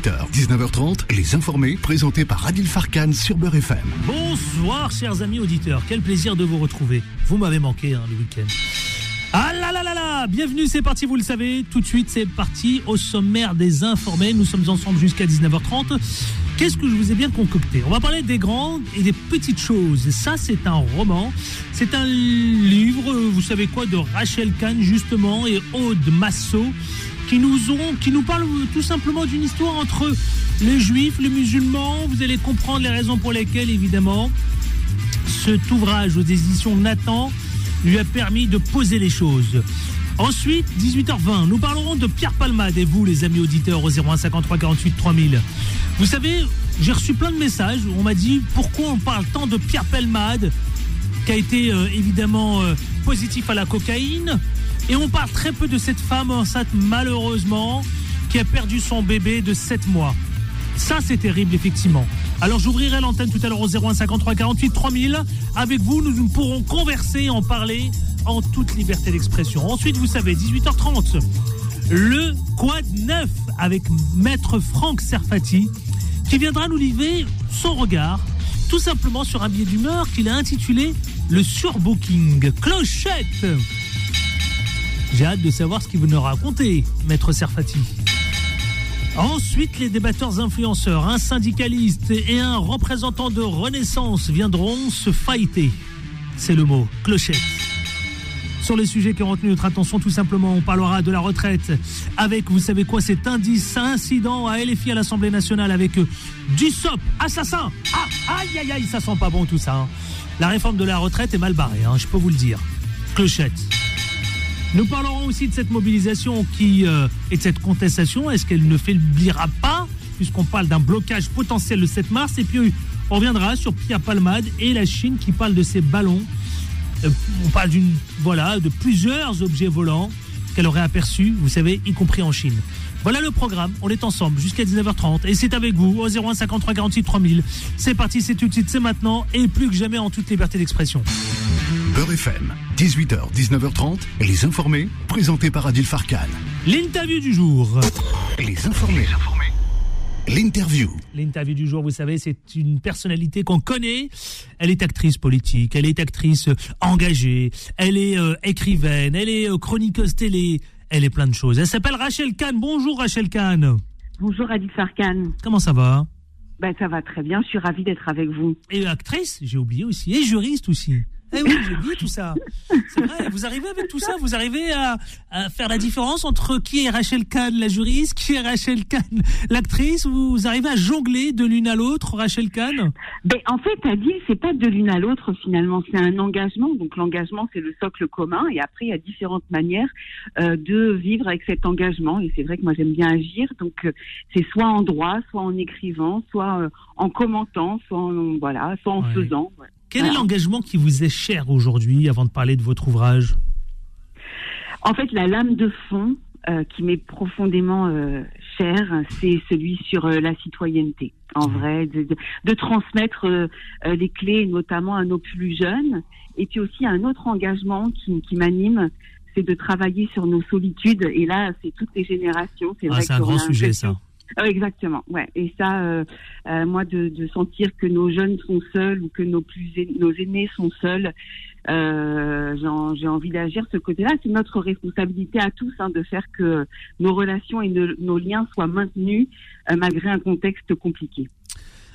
18h, 19h30, Les Informés, présentés par Adil Farkan sur Beurre FM. Bonsoir, chers amis auditeurs. Quel plaisir de vous retrouver. Vous m'avez manqué hein, le week-end. Ah là là là là Bienvenue, c'est parti, vous le savez. Tout de suite, c'est parti au sommaire des informés. Nous sommes ensemble jusqu'à 19h30. Qu'est-ce que je vous ai bien concocté? On va parler des grandes et des petites choses. Ça, c'est un roman. C'est un livre, vous savez quoi, de Rachel Kahn, justement, et Aude Massot, qui nous ont, qui nous parlent tout simplement d'une histoire entre les juifs, les musulmans. Vous allez comprendre les raisons pour lesquelles, évidemment, cet ouvrage aux éditions Nathan lui a permis de poser les choses. Ensuite, 18h20, nous parlerons de Pierre Palmade et vous, les amis auditeurs, au 0153 48 3000. Vous savez, j'ai reçu plein de messages où on m'a dit pourquoi on parle tant de Pierre Palmade, qui a été euh, évidemment euh, positif à la cocaïne, et on parle très peu de cette femme enceinte, malheureusement, qui a perdu son bébé de 7 mois. Ça, c'est terrible, effectivement. Alors, j'ouvrirai l'antenne tout à l'heure au 0153 48 3000. Avec vous, nous, nous pourrons converser, en parler en toute liberté d'expression. Ensuite, vous savez, 18h30, le Quad 9 avec Maître Franck Serfati, qui viendra nous livrer son regard, tout simplement sur un billet d'humeur qu'il a intitulé Le Surbooking. Clochette J'ai hâte de savoir ce qu'il veut nous raconter, Maître Serfati. Ensuite, les débatteurs influenceurs, un syndicaliste et un représentant de Renaissance viendront se fighter. C'est le mot, clochette. Sur les sujets qui ont retenu notre attention, tout simplement, on parlera de la retraite avec, vous savez quoi, cet indice, incident à LFI à l'Assemblée nationale avec euh, du SOP, assassin. Ah, aïe, aïe, aïe, ça sent pas bon tout ça. hein. La réforme de la retraite est mal barrée, hein, je peux vous le dire. Clochette. Nous parlerons aussi de cette mobilisation qui euh, et de cette contestation. Est-ce qu'elle ne faiblira pas, puisqu'on parle d'un blocage potentiel le 7 mars? Et puis on reviendra sur Pierre Palmade et la Chine qui parle de ses ballons. Euh, on parle d'une voilà de plusieurs objets volants qu'elle aurait aperçus, vous savez, y compris en Chine. Voilà le programme. On est ensemble jusqu'à 19h30 et c'est avec vous au 01 53 48 3000. C'est parti, c'est tout de suite, c'est maintenant et plus que jamais en toute liberté d'expression. Beurre FM, 18h, 19h30, Les Informés, présentés par Adil Farkan. L'interview du jour. Les Informés. L'interview. L'interview du jour, vous savez, c'est une personnalité qu'on connaît. Elle est actrice politique, elle est actrice euh, engagée, elle est euh, écrivaine, elle est euh, chroniqueuse télé, elle est plein de choses. Elle s'appelle Rachel Kahn. Bonjour Rachel Kahn. Bonjour Adil Farkan. Comment ça va? Ben, ça va très bien, je suis ravie d'être avec vous. Et actrice, j'ai oublié aussi, et juriste aussi. Eh oui, j'ai oublié tout ça. C'est vrai, vous arrivez avec tout ça, vous arrivez à, à faire la différence entre qui est Rachel Kahn, la juriste, qui est Rachel Kahn, l'actrice. Vous arrivez à jongler de l'une à l'autre, Rachel Kahn? Ben, en fait, Adil, c'est pas de l'une à l'autre finalement, c'est un engagement. Donc l'engagement, c'est le socle commun. Et après, il y a différentes manières euh, de vivre avec cet engagement. Et c'est vrai que moi, j'aime bien agir. Donc euh, c'est soit en droit, soit en écrivant, soit euh, en commentant, soit en, voilà, soit en Ouais. faisant. Ouais. Quel est l'engagement qui vous est cher aujourd'hui avant de parler de votre ouvrage? En fait, la lame de fond euh, qui m'est profondément euh, chère, c'est celui sur euh, la citoyenneté. En vrai, de, de- de transmettre les clés, notamment à nos plus jeunes. Et puis aussi un autre engagement qui, qui m'anime, c'est de travailler sur nos solitudes. Et là, c'est toutes les générations. C'est Ah, un grand sujet, ça. Euh, exactement, ouais. Et ça, euh, euh, moi, de, de sentir que nos jeunes sont seuls ou que nos plus aînés- nos aînés sont seuls, euh, j'ai envie d'agir ce côté-là. C'est notre responsabilité à tous hein, de faire que nos relations et nos- nos liens soient maintenus euh, malgré un contexte compliqué.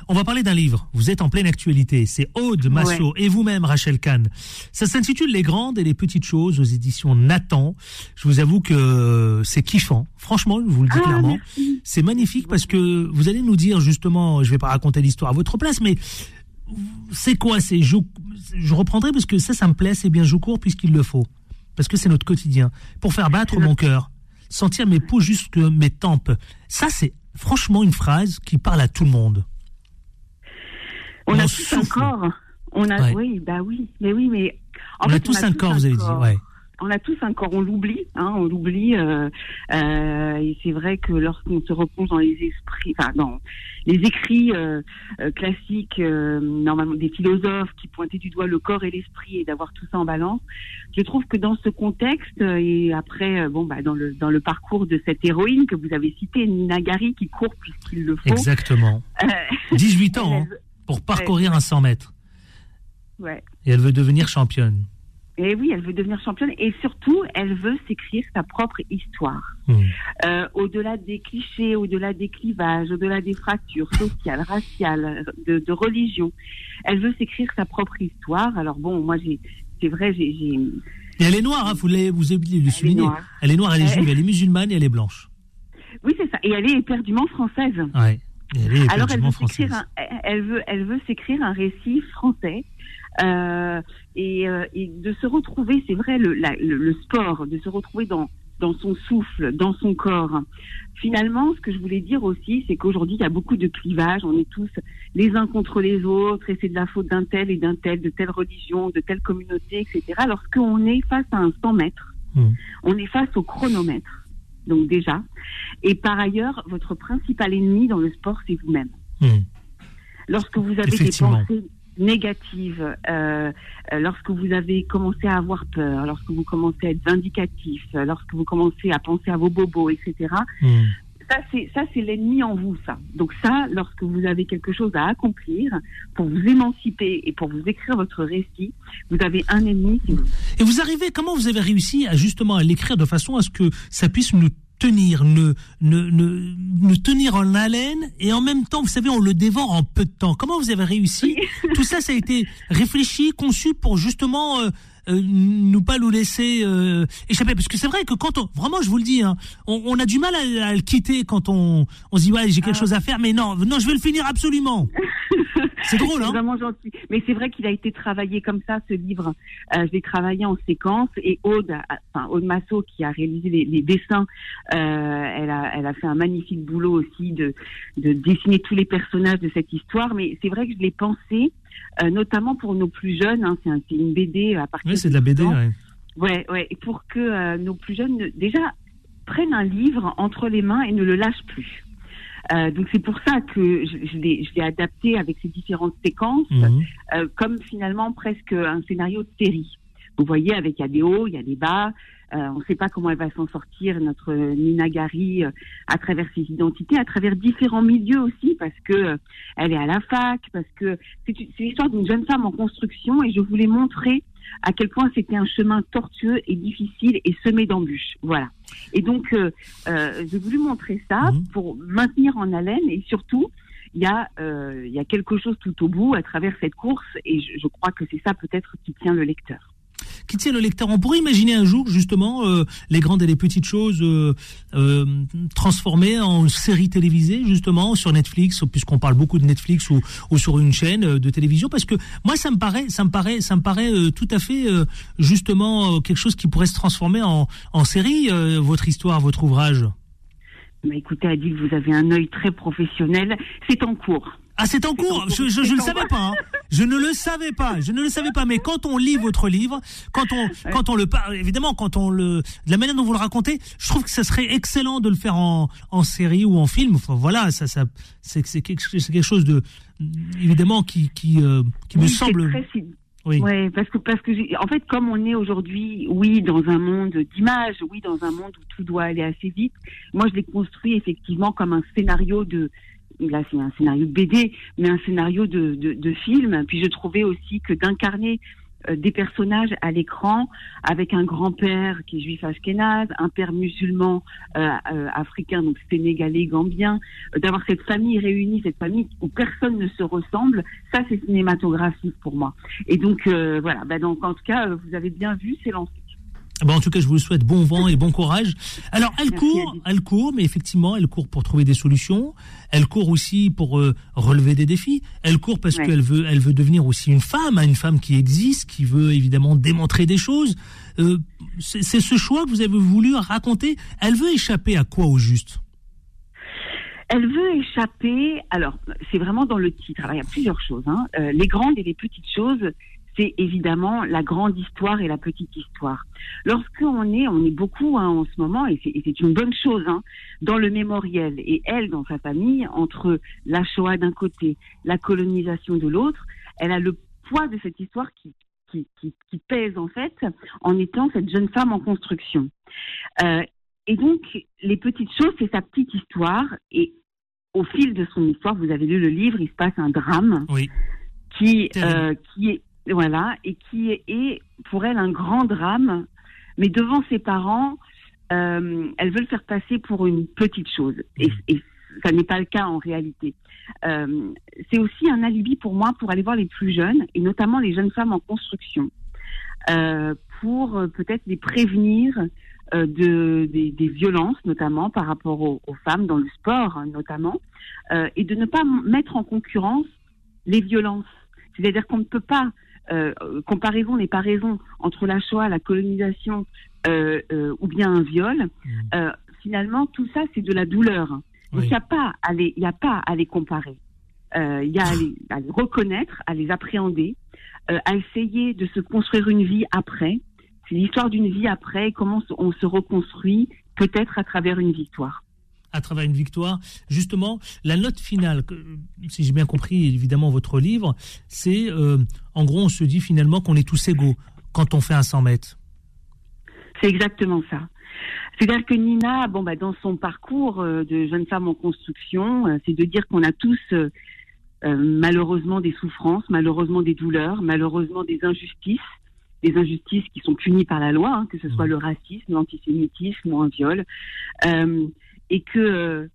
On va parler d'un livre. Vous êtes en pleine actualité. C'est Aude Massot et vous-même, Rachel Kahn. Ça s'intitule Les grandes et les petites choses aux éditions Nathan. Je vous avoue que c'est kiffant. Franchement, je vous le dis Ah, clairement. C'est magnifique parce que vous allez nous dire justement, je vais pas raconter l'histoire à votre place, mais c'est quoi C'est je, je reprendrai parce que ça, ça me plaît. C'est bien, je cours puisqu'il le faut, parce que c'est notre quotidien. Pour faire battre mon cœur, sentir mes pouces jusque mes tempes. Ça, c'est franchement une phrase qui parle à tout le monde. On, a tous un corps. On a, oui, bah oui, mais oui, mais on a tous un corps, vous avez dit. Ouais. on a tous un corps, on l'oublie, hein, on l'oublie. Euh, euh, et c'est vrai que lorsqu'on se replonge dans les esprits, enfin dans les écrits euh, euh classiques, euh, normalement des philosophes qui pointaient du doigt le corps et l'esprit et d'avoir tout ça en balance, je trouve que dans ce contexte et après, bon bah dans le dans le parcours de cette héroïne que vous avez citée, Nina Gary, qui court puisqu'il le faut. Exactement. 18 ans hein, pour parcourir un 100 mètres. Ouais. Et elle veut devenir championne. Et oui, elle veut devenir championne et surtout, elle veut s'écrire sa propre histoire. Mmh. Euh, au-delà des clichés, au-delà des clivages, au-delà des fractures sociales, raciales, de, de religion, elle veut s'écrire sa propre histoire. Alors bon, moi, j'ai, c'est vrai, j'ai. Et elle est noire, hein, vous l'avez, vous avez le souligner. Elle est noire, elle est juive, elle est musulmane et elle est blanche. Oui, c'est ça. Et elle est éperdument française. Ouais. Elle Alors elle veut s'écrire, un, elle veut, elle veut s'écrire un récit français euh, et, euh, et, de se retrouver, c'est vrai, le, la, le, le, sport, de se retrouver dans, dans son souffle, dans son corps. Finalement, ce que je voulais dire aussi, c'est qu'aujourd'hui, il y a beaucoup de clivages, on est tous les uns contre les autres, et c'est de la faute d'un tel et d'un tel, de telle religion, de telle communauté, etc. Lorsqu'on est face à un 100 mètres, mmh. on est face au chronomètre. Donc déjà. Et par ailleurs, votre principal ennemi dans le sport, c'est vous-même. Mmh. Lorsque vous avez des pensées négatives, euh, lorsque vous avez commencé à avoir peur, lorsque vous commencez à être vindicatif, lorsque vous commencez à penser à vos bobos, etc. Mmh. Ça c'est ça c'est l'ennemi en vous ça. Donc ça, lorsque vous avez quelque chose à accomplir pour vous émanciper et pour vous écrire votre récit, vous avez un ennemi. Qui vous... Et vous arrivez comment vous avez réussi à justement à l'écrire de façon à ce que ça puisse nous tenir, ne, ne, ne, ne, tenir en haleine et en même temps, vous savez, on le dévore en peu de temps. Comment vous avez réussi? Tout ça, ça a été réfléchi, conçu pour justement euh, euh, nous pas nous laisser euh, échapper. Parce que c'est vrai que quand on, vraiment, je vous le dis, hein, on, on, a du mal à, à, le quitter quand on, on se dit ouais, j'ai quelque ah. chose à faire, mais non, non, je vais le finir absolument. C'est drôle, hein Vraiment gentil. Mais c'est vrai qu'il a été travaillé comme ça, ce livre. Euh, je l'ai travaillé en séquence et Aude, enfin Aude Massot, qui a réalisé les, les dessins, euh, elle, a, elle a fait un magnifique boulot aussi de, de dessiner tous les personnages de cette histoire. Mais c'est vrai que je l'ai pensé, euh, notamment pour nos plus jeunes. Hein, c'est un, une BD à partir. Oui, c'est de la BD. Ouais. ouais, ouais. Et pour que euh, nos plus jeunes déjà prennent un livre entre les mains et ne le lâchent plus. Euh, donc c'est pour ça que je, je l'ai adapté avec ces différentes séquences, mmh. euh, comme finalement presque un scénario de série. Vous voyez, avec il y a des hauts, il y a des bas. Euh, on ne sait pas comment elle va s'en sortir, notre Nina Gary, euh, à travers ses identités, à travers différents milieux aussi, parce que euh, elle est à la fac, parce que c'est l'histoire d'une jeune femme en construction, et je voulais montrer à quel point c'était un chemin tortueux et difficile et semé d'embûches. Voilà. Et donc, euh, euh, j'ai voulu montrer ça Mhm. pour maintenir en haleine et surtout, il y, a, euh, il y a quelque chose tout au bout à travers cette course et je, je crois que c'est ça peut-être qui tient le lecteur. Qui tient le lecteur On pourrait imaginer un jour justement euh, les grandes et les petites choses euh, euh, transformées en séries télévisées justement sur Netflix, puisqu'on parle beaucoup de Netflix ou, sur une chaîne de télévision, parce que moi ça me paraît, ça me paraît, ça me paraît tout à fait justement quelque chose qui pourrait se transformer en, en série. votre histoire, votre ouvrage. Mais écoutez, Adil, vous avez un œil très professionnel. C'est en cours. Ah, c'est en cours. Je, je, je ne le savais pas. Hein. Je ne le savais pas. Je ne le savais pas. Mais quand on lit votre livre, quand on, ouais. quand on le parle, évidemment, quand on le, de la manière dont vous le racontez, je trouve que ça serait excellent de le faire en, en série ou en film. Enfin, voilà, ça, ça, c'est, c'est quelque, chose de, évidemment, qui, qui, euh, qui oui, me semble. Oui. Ouais, parce que parce que en fait, comme on est aujourd'hui, oui, dans un monde d'images, oui, dans un monde où tout doit aller assez vite. Moi, je l'ai construit effectivement comme un scénario de là c'est un scénario de BD, mais un scénario de, de, film. Puis je trouvais aussi que d'incarner euh, des personnages à l'écran avec un grand-père qui est juif ashkénaze, un père musulman euh, euh, africain, donc sénégalais, gambien, d'avoir cette famille réunie, cette famille où personne ne se ressemble, ça c'est cinématographique pour moi. Et donc voilà, bah, donc en tout cas, vous avez bien vu, c'est lancé. Bon, en tout cas, je vous souhaite bon vent et bon courage. Alors, elle Merci court, elle court, mais effectivement, elle court pour trouver des solutions. Elle court aussi pour euh, relever des défis. Elle court parce ouais. qu'elle veut, elle veut devenir aussi une femme, une femme qui existe, qui veut évidemment démontrer des choses. Euh, c'est ce choix que vous avez voulu raconter. Elle veut échapper à quoi au juste? Elle veut échapper. Alors, c'est vraiment dans le titre. Alors, il y a plusieurs choses. Hein. Euh, les grandes et les petites choses c'est évidemment la grande histoire et la petite histoire. Lorsqu'on est, on est beaucoup hein, en ce moment, et c'est une bonne chose, hein, dans le mémoriel, et elle, dans sa famille, entre la Shoah d'un côté, la colonisation de l'autre, elle a le poids de cette histoire qui, qui, qui, pèse en fait en étant cette jeune femme en construction. Euh, et donc, les petites choses, c'est sa petite histoire, et au fil de son histoire, vous avez lu le livre, il se passe un drame oui. qui, euh, qui est voilà, et qui est pour elle un grand drame, mais devant ses parents, euh, elle veut le faire passer pour une petite chose. Et, et ça n'est pas le cas en réalité. Euh, c'est aussi un alibi pour moi pour aller voir les plus jeunes, et notamment les jeunes femmes en construction, euh, pour euh, peut-être les prévenir de, des, des, violences, notamment par rapport aux, aux femmes dans le sport, hein, notamment, et de ne pas mettre en concurrence les violences. C'est-à-dire qu'on ne peut pas euh, comparaison n'est pas raison entre la Shoah, la colonisation euh, euh, ou bien un viol. Mmh. Euh, finalement, tout ça, c'est de la douleur. Oui. il n'y a pas à les, il a pas à les comparer. Euh, il y a à les, à les, reconnaître, à les appréhender, euh, à essayer de se construire une vie après. C'est l'histoire d'une vie après, comment on se reconstruit, peut-être à travers une victoire à travers une victoire. Justement, la note finale, si j'ai bien compris évidemment votre livre, c'est euh, en gros on se dit finalement qu'on est tous égaux quand on fait un 100 mètres. C'est exactement ça. C'est-à-dire que Nina, bon, bah, dans son parcours euh, de jeune femme en construction, euh, c'est de dire qu'on a tous euh, malheureusement des souffrances, malheureusement des douleurs, malheureusement des injustices, des injustices qui sont punies par la loi, hein, que ce soit le racisme, l'antisémitisme ou un viol. Euh, et que euh,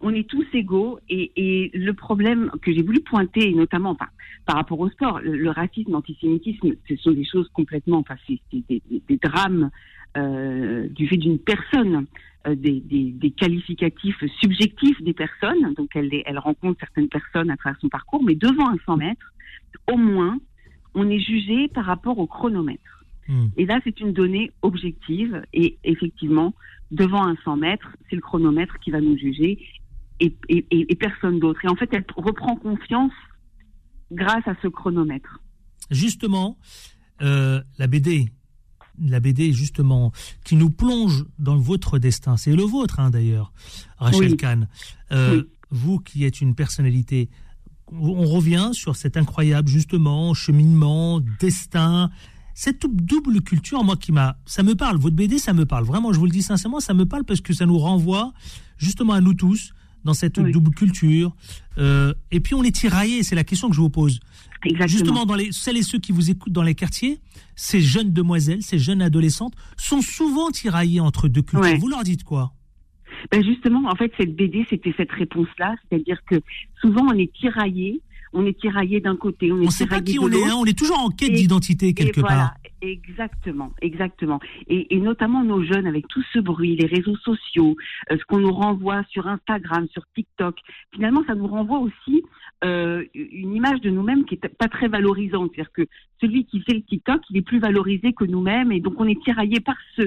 on est tous égaux et, et le problème que j'ai voulu pointer, notamment enfin, par rapport au sport, le, le racisme, l'antisémitisme, ce sont des choses complètement, enfin, c'est des, des, des, drames euh, du fait d'une personne, euh, des, des, qualificatifs subjectifs des personnes. Donc elle, elle rencontre certaines personnes à travers son parcours, mais devant un 100 mètres, au moins, on est jugé par rapport au chronomètre. Mmh. Et là, c'est une donnée objective et effectivement, devant un 100 mètres, c'est le chronomètre qui va nous juger et, et, et personne d'autre. Et en fait, elle reprend confiance grâce à ce chronomètre. Justement, euh, la BD, la BD justement, qui nous plonge dans votre destin, c'est le vôtre hein, d'ailleurs, Rachel oui. Kahn. Euh, oui. Vous qui êtes une personnalité, on revient sur cet incroyable justement cheminement, destin, cette double culture, moi, qui m'a, ça me parle. Votre BD, ça me parle. Vraiment, je vous le dis sincèrement, ça me parle parce que ça nous renvoie justement à nous tous dans cette oui. double culture. Euh, et puis on est tiraillés, c'est la question que je vous pose. Exactement. Justement, dans les, celles et ceux qui vous écoutent dans les quartiers, ces jeunes demoiselles, ces jeunes adolescentes sont souvent tiraillées entre deux cultures. Ouais. Vous leur dites quoi? Ben justement, en fait, cette BD, c'était cette réponse-là, c'est-à-dire que souvent on est tiraillé on est tiraillé d'un côté, on est on sait pas qui on est, hein, on est toujours en quête d'identité quelque voilà, part. Exactement, exactement. Et, et, notamment nos jeunes avec tout ce bruit, les réseaux sociaux, euh, ce qu'on nous renvoie sur Instagram, sur TikTok. Finalement, ça nous renvoie aussi euh, une image de nous-mêmes qui est pas très valorisante. C'est-à-dire que celui qui fait le TikTok, il est plus valorisé que nous-mêmes, et donc on est tiraillé par ce,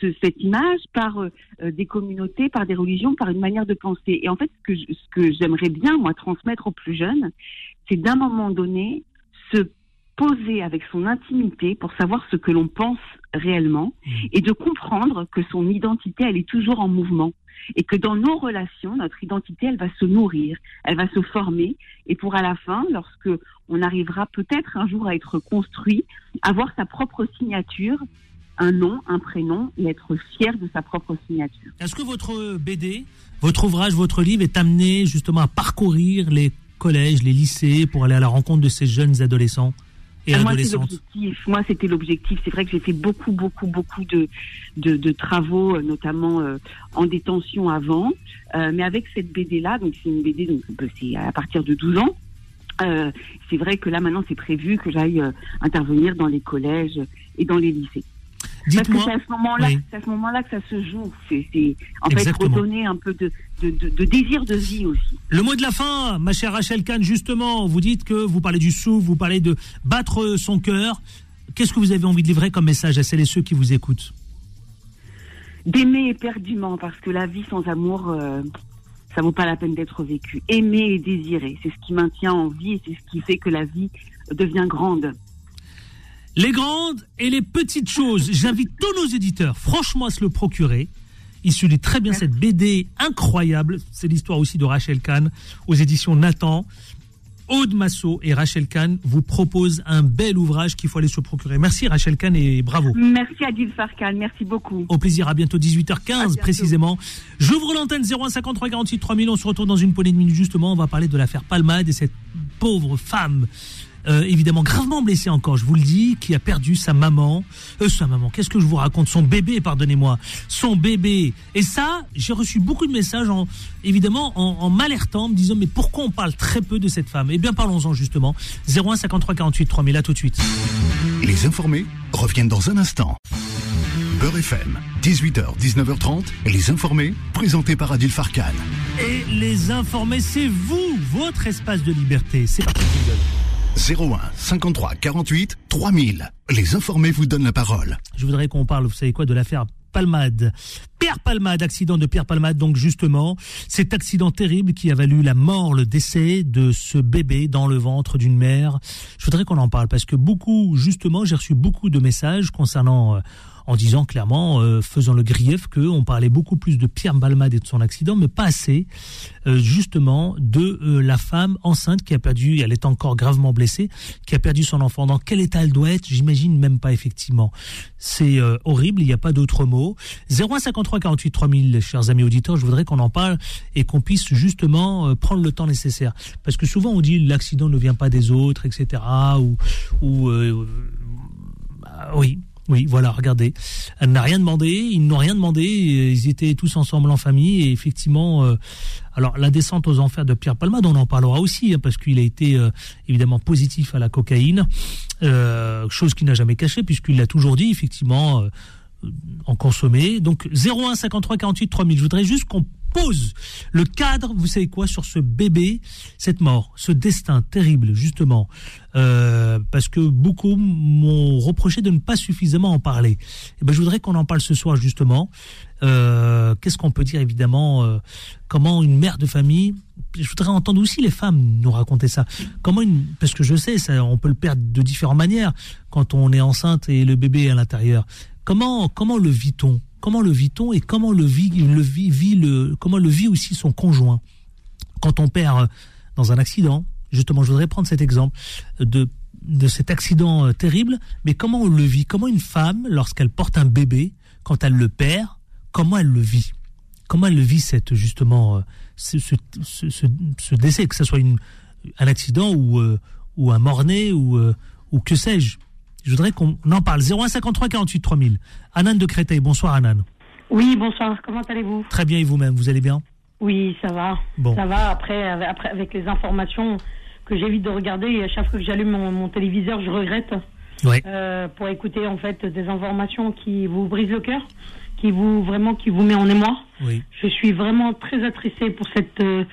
ce, cette image, par euh, des communautés, par des religions, par une manière de penser. Et en fait, ce que, ce que j'aimerais bien moi transmettre aux plus jeunes, c'est d'un moment donné se poser avec son intimité pour savoir ce que l'on pense réellement mmh. et de comprendre que son identité, elle est toujours en mouvement et que dans nos relations, notre identité, elle va se nourrir, elle va se former et pour à la fin, lorsque on arrivera peut-être un jour à être construit, avoir sa propre signature, un nom, un prénom et être fier de sa propre signature. Est-ce que votre BD, votre ouvrage, votre livre est amené justement à parcourir les collèges, les lycées pour aller à la rencontre de ces jeunes adolescents et moi, adolescentes? Moi, c'était l'objectif. C'est vrai que j'ai fait beaucoup, beaucoup, beaucoup de, de, de travaux, notamment euh, en détention avant. Euh, mais avec cette BD-là, donc c'est une BD, donc c'est à partir de 12 ans. Euh, c'est vrai que là, maintenant, c'est prévu que j'aille euh, intervenir dans les collèges et dans les lycées. Parce que c'est à ce moment-là, oui. que ça se joue. C'est en Exactement. fait redonner un peu de, de, de, de, désir de vie aussi. Le mot de la fin, ma chère Rachel Kahn, justement, vous dites que vous parlez du souffle, vous parlez de battre son cœur. Qu'est-ce que vous avez envie de livrer comme message à celles et ceux qui vous écoutent? D'aimer éperdument, parce que la vie sans amour, euh, ça vaut pas la peine d'être vécue. Aimer et désirer, c'est ce qui maintient en vie et c'est ce qui fait que la vie devient grande. Les grandes et les petites choses. J'invite tous nos éditeurs, franchement, à se le procurer. Il se lit très bien cette BD incroyable. C'est l'histoire aussi de Rachel Kahn aux éditions Nathan. Aude Massot et Rachel Kahn vous proposent un bel ouvrage qu'il faut aller se procurer. Merci Rachel Kahn et bravo. Merci Adil Farkan, merci beaucoup. Au plaisir, à bientôt 18h15 précisément. J'ouvre l'antenne 0153 48 3000. On se retrouve dans une poignée de minutes justement. On va parler de l'affaire Palmade et cette pauvre femme euh, évidemment gravement blessé encore, je vous le dis, qui a perdu sa maman. Euh, sa maman, qu'est-ce que je vous raconte? Son bébé, pardonnez-moi. Son bébé. Et ça, j'ai reçu beaucoup de messages, en, évidemment, en, m'alertant, me disant, mais pourquoi on parle très peu de cette femme? Eh bien, parlons-en justement. 01 53 48 3000, là tout de suite. Les informés reviennent dans un instant. Beurre FM, 18h, 19h30, les informés, présentés par Adil Farkan. Et les informés, c'est vous, votre espace de liberté. C'est parti, 01 53 48 3000. Les informés vous donnent la parole. Je voudrais qu'on parle, vous savez quoi, de l'affaire Palmade. Pierre Palmade, accident de Pierre Palmade, donc justement, cet accident terrible qui a valu la mort, le décès de ce bébé dans le ventre d'une mère. Je voudrais qu'on en parle parce que beaucoup, justement, j'ai reçu beaucoup de messages concernant euh, en disant clairement, euh, faisant le grief, qu'on parlait beaucoup plus de Pierre Balmade et de son accident, mais pas assez, euh, justement, de euh, la femme enceinte qui a perdu, elle est encore gravement blessée, qui a perdu son enfant. Dans quel état elle doit être J'imagine même pas, effectivement. C'est horrible, il n'y a pas d'autre mot. 0153 48 3000, chers amis auditeurs, je voudrais qu'on en parle et qu'on puisse justement prendre le temps nécessaire. Parce que souvent on dit l'accident ne vient pas des autres, etc. Ou, ou oui, oui, voilà, regardez. Elle n'a rien demandé, ils n'ont rien demandé, ils étaient tous ensemble en famille et effectivement, euh, alors la descente aux enfers de Pierre Palmade, on en parlera aussi hein, parce qu'il a été euh, évidemment positif à la cocaïne, euh, chose qu'il n'a jamais cachée puisqu'il l'a toujours dit effectivement en consommer. Donc 01 53 48 3000. Je voudrais juste qu'on pose le cadre, vous savez quoi, sur ce bébé, cette mort, ce destin terrible, justement, euh, parce que beaucoup m'ont reproché de ne pas suffisamment en parler. Et eh ben, je voudrais qu'on en parle ce soir, justement. Euh, qu'est-ce qu'on peut dire, évidemment, euh, comment une mère de famille, je voudrais entendre aussi les femmes nous raconter ça. Comment une, parce que je sais, ça, on peut le perdre de différentes manières quand on est enceinte et le bébé est à l'intérieur. Comment, comment le vit-on? Comment le vit-on et comment le vit, le vit, le, comment le vit aussi son conjoint quand on perd euh, dans un accident? Justement, je voudrais prendre cet exemple de, de cet accident euh, terrible, mais comment on le vit? Comment une femme, lorsqu'elle porte un bébé, quand elle le perd, comment elle le vit? Comment elle le vit cette justement euh, ce, ce, ce, décès, que ce soit une, un accident ou, ou un mort-né ou, ou que sais-je je voudrais qu'on en parle. 0153 48 3000. Anan de Créteil. Bonsoir Anan. Oui, bonsoir. Comment allez-vous? Très bien et vous-même? Vous allez bien? Oui, ça va. Bon. Ça va. Après, après, avec les informations que j'évite de regarder, à chaque fois que j'allume mon, téléviseur, je regrette. Oui. Euh, pour écouter en fait des informations qui vous brisent le cœur, qui vous vraiment qui vous met en émoi. Oui. Je suis vraiment très attristée pour cette euh,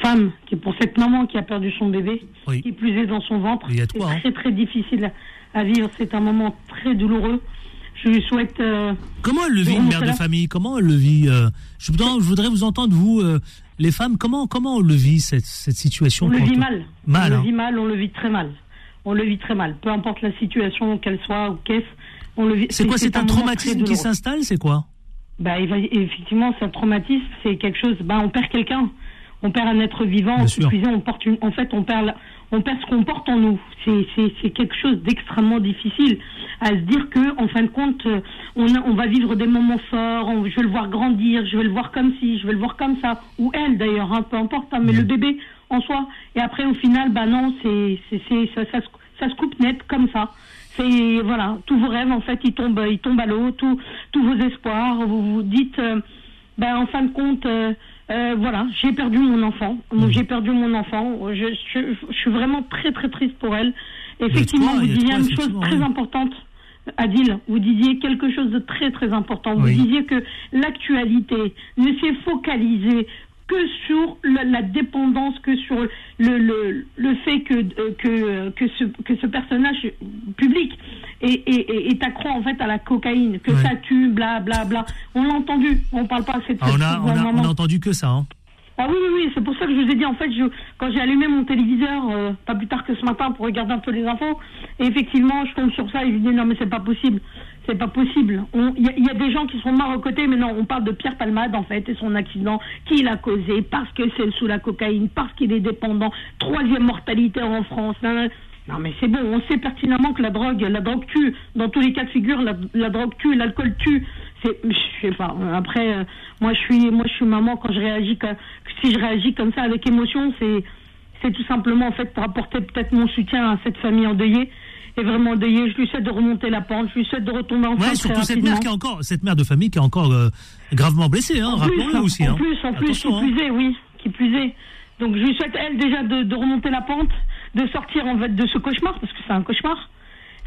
femme, qui pour cette maman qui a perdu son bébé, qui plus est dans son ventre. C'est hein. très très difficile à vivre. C'est un moment très douloureux. Je lui souhaite. Euh, comment elle le vit, une mère de famille? Comment elle le vit euh, je, je, voudrais vous entendre, vous, euh, les femmes, comment, comment on le vit, cette, cette situation On le vit mal. Mal. On le hein. vit mal, on le vit très mal. On le vit très mal. Peu importe la situation, qu'elle soit ou qu'est-ce, on le vit. C'est quoi C'est un, traumatisme qui s'installe C'est quoi? Bah, Effectivement, c'est un traumatisme. C'est quelque chose. Bah, on perd quelqu'un. On perd un être vivant. on porte une, en fait, on perd on perd ce qu'on porte en nous. C'est quelque chose d'extrêmement difficile à se dire que, en fin de compte, euh, on, on va vivre des moments forts, je vais le voir grandir, je vais le voir comme ci, je vais le voir comme ça, ou elle d'ailleurs, hein, peu importe, hein, mais le bébé en soi. Et après, au final, bah non, c'est ça, ça, ça, se coupe net comme ça. C'est voilà, tous vos rêves en fait, ils tombent, ils tombent à l'eau, tous tous vos espoirs. Vous vous dites, euh, ben en fin de compte. Euh, euh, voilà, j'ai perdu mon enfant. Mmh. J'ai perdu mon enfant. Je, je, suis vraiment très très triste pour elle. Effectivement, vous disiez une chose très importante. Adil, vous disiez quelque chose de très très important. Vous disiez que l'actualité ne s'est focalisée que sur la, dépendance, que sur le, le, le fait que, euh, que, que, ce, que ce personnage public est, est, est, accro en fait à la cocaïne, que ça tue, bla bla bla. On l'a entendu, on parle pas assez de ah, on, a, on, a, on a entendu que ça. Hein. Ah oui, oui, oui, c'est pour ça que je vous ai dit, en fait, je, quand j'ai allumé mon téléviseur, euh, pas plus tard que ce matin, pour regarder un peu les infos, et effectivement, je tombe sur ça et je dis, non, mais c'est pas possible. C'est pas possible. Il y, a des gens qui sont morts aux côtés, mais non, on parle de Pierre Palmade, en fait, et son accident, qui l'a causé, parce que c'est sous la cocaïne, parce qu'il est dépendant, troisième mortalité en France. Non, mais c'est bon, on sait pertinemment que la drogue, la drogue tue. Dans tous les cas de figure, la, la drogue tue, l'alcool tue. C'est, je sais pas. Après, euh, moi, je suis, moi, je suis maman. Quand je réagis, si je réagis comme ça avec émotion, c'est, c'est tout simplement en fait pour apporter peut-être mon soutien à cette famille endeuillée. Et vraiment endeuillée, je lui souhaite de remonter la pente, je lui souhaite de retomber en ouais, surtout cette mère qui est encore, cette mère de famille qui est encore euh, gravement blessée, hein, rappelons-le aussi. En hein. plus, en plus, qui hein. plus est, oui, qui plus est. Donc je lui souhaite elle déjà de, de remonter la pente de sortir en fait de ce cauchemar parce que c'est un cauchemar.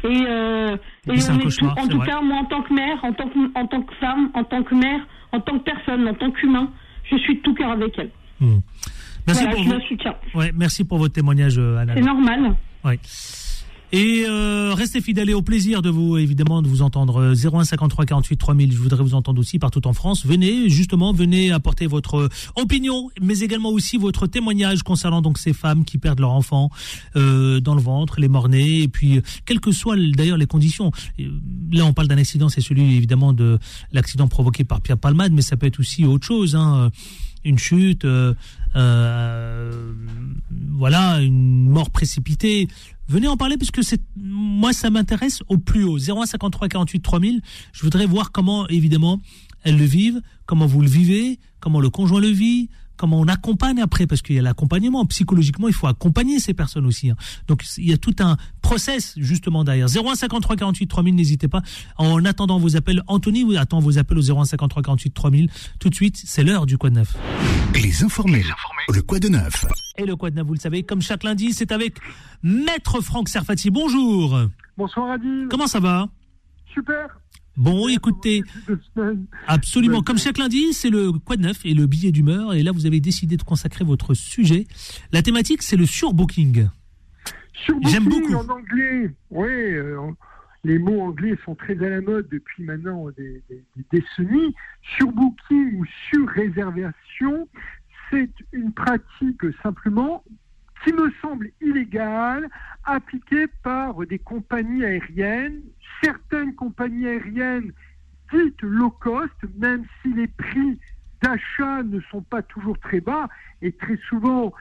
Et, euh, et on est tout, en tout cas, moi en tant que mère, en tant que, en tant que femme, en tant que mère, en tant que personne, en tant qu'humain, je suis de tout cœur avec elle. Hmm. Merci, voilà, pour je ouais, merci pour votre témoignage, euh, Anna. C'est normal. Ouais. Et euh, restez fidèles et au plaisir de vous, évidemment, de vous entendre. 01 53 48 3000, je voudrais vous entendre aussi partout en France. Venez, justement, venez apporter votre opinion, mais également aussi votre témoignage concernant donc ces femmes qui perdent leur enfant euh, dans le ventre, les morts-nés, et puis, quelles que soient d'ailleurs les conditions. Là, on parle d'un accident, c'est celui, évidemment, de l'accident provoqué par Pierre Palmade, mais ça peut être aussi autre chose, hein, une chute, euh, euh, voilà, une mort précipitée. Venez en parler puisque c'est moi ça m'intéresse au plus haut. 0153 48 3000. Je voudrais voir comment évidemment elles le vivent, comment vous le vivez, comment le conjoint le vit, comment on accompagne après, parce qu'il y a l'accompagnement. Psychologiquement, il faut accompagner ces personnes aussi. Hein. Donc, il y a tout un process, justement, derrière. 0153 48 3000, n'hésitez pas. En attendant vos appels, Anthony vous attend vos appels au 0153 48 3000. Tout de suite, c'est l'heure du Quad Neuf. Les informés. Le Quad Neuf. Et le Quad Neuf, vous le savez, comme chaque lundi, c'est avec Maître Franck Serfati. Bonjour. Bonsoir, Adil. Comment ça va? Super. Bon, écoutez, absolument. Comme chaque lundi, c'est le quoi de neuf et le billet d'humeur. Et là, vous avez décidé de consacrer votre sujet. La thématique, c'est le surbooking. J'aime beaucoup. En anglais, oui. Euh, les mots anglais sont très à la mode depuis maintenant des, des, des décennies. Surbooking ou surréservation, c'est une pratique simplement qui me semble illégale, appliquée par des compagnies aériennes, certaines compagnies aériennes dites low cost, même si les prix d'achat ne sont pas toujours très bas, et très souvent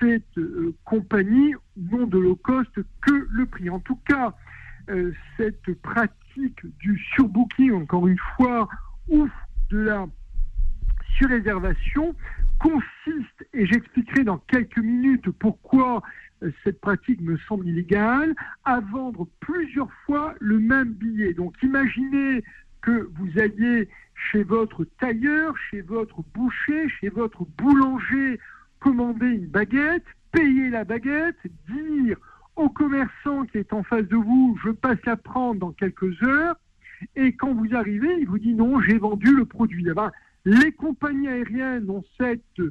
cette euh, compagnie n'ont de low cost que le prix. En tout cas, euh, cette pratique du surbooking, encore une fois, ou de la surréservation, consiste, et j'expliquerai dans quelques minutes pourquoi cette pratique me semble illégale, à vendre plusieurs fois le même billet. Donc imaginez que vous alliez chez votre tailleur, chez votre boucher, chez votre boulanger, commander une baguette, payer la baguette, dire au commerçant qui est en face de vous, je passe la prendre dans quelques heures, et quand vous arrivez, il vous dit non, j'ai vendu le produit. Eh ben, les compagnies aériennes ont cette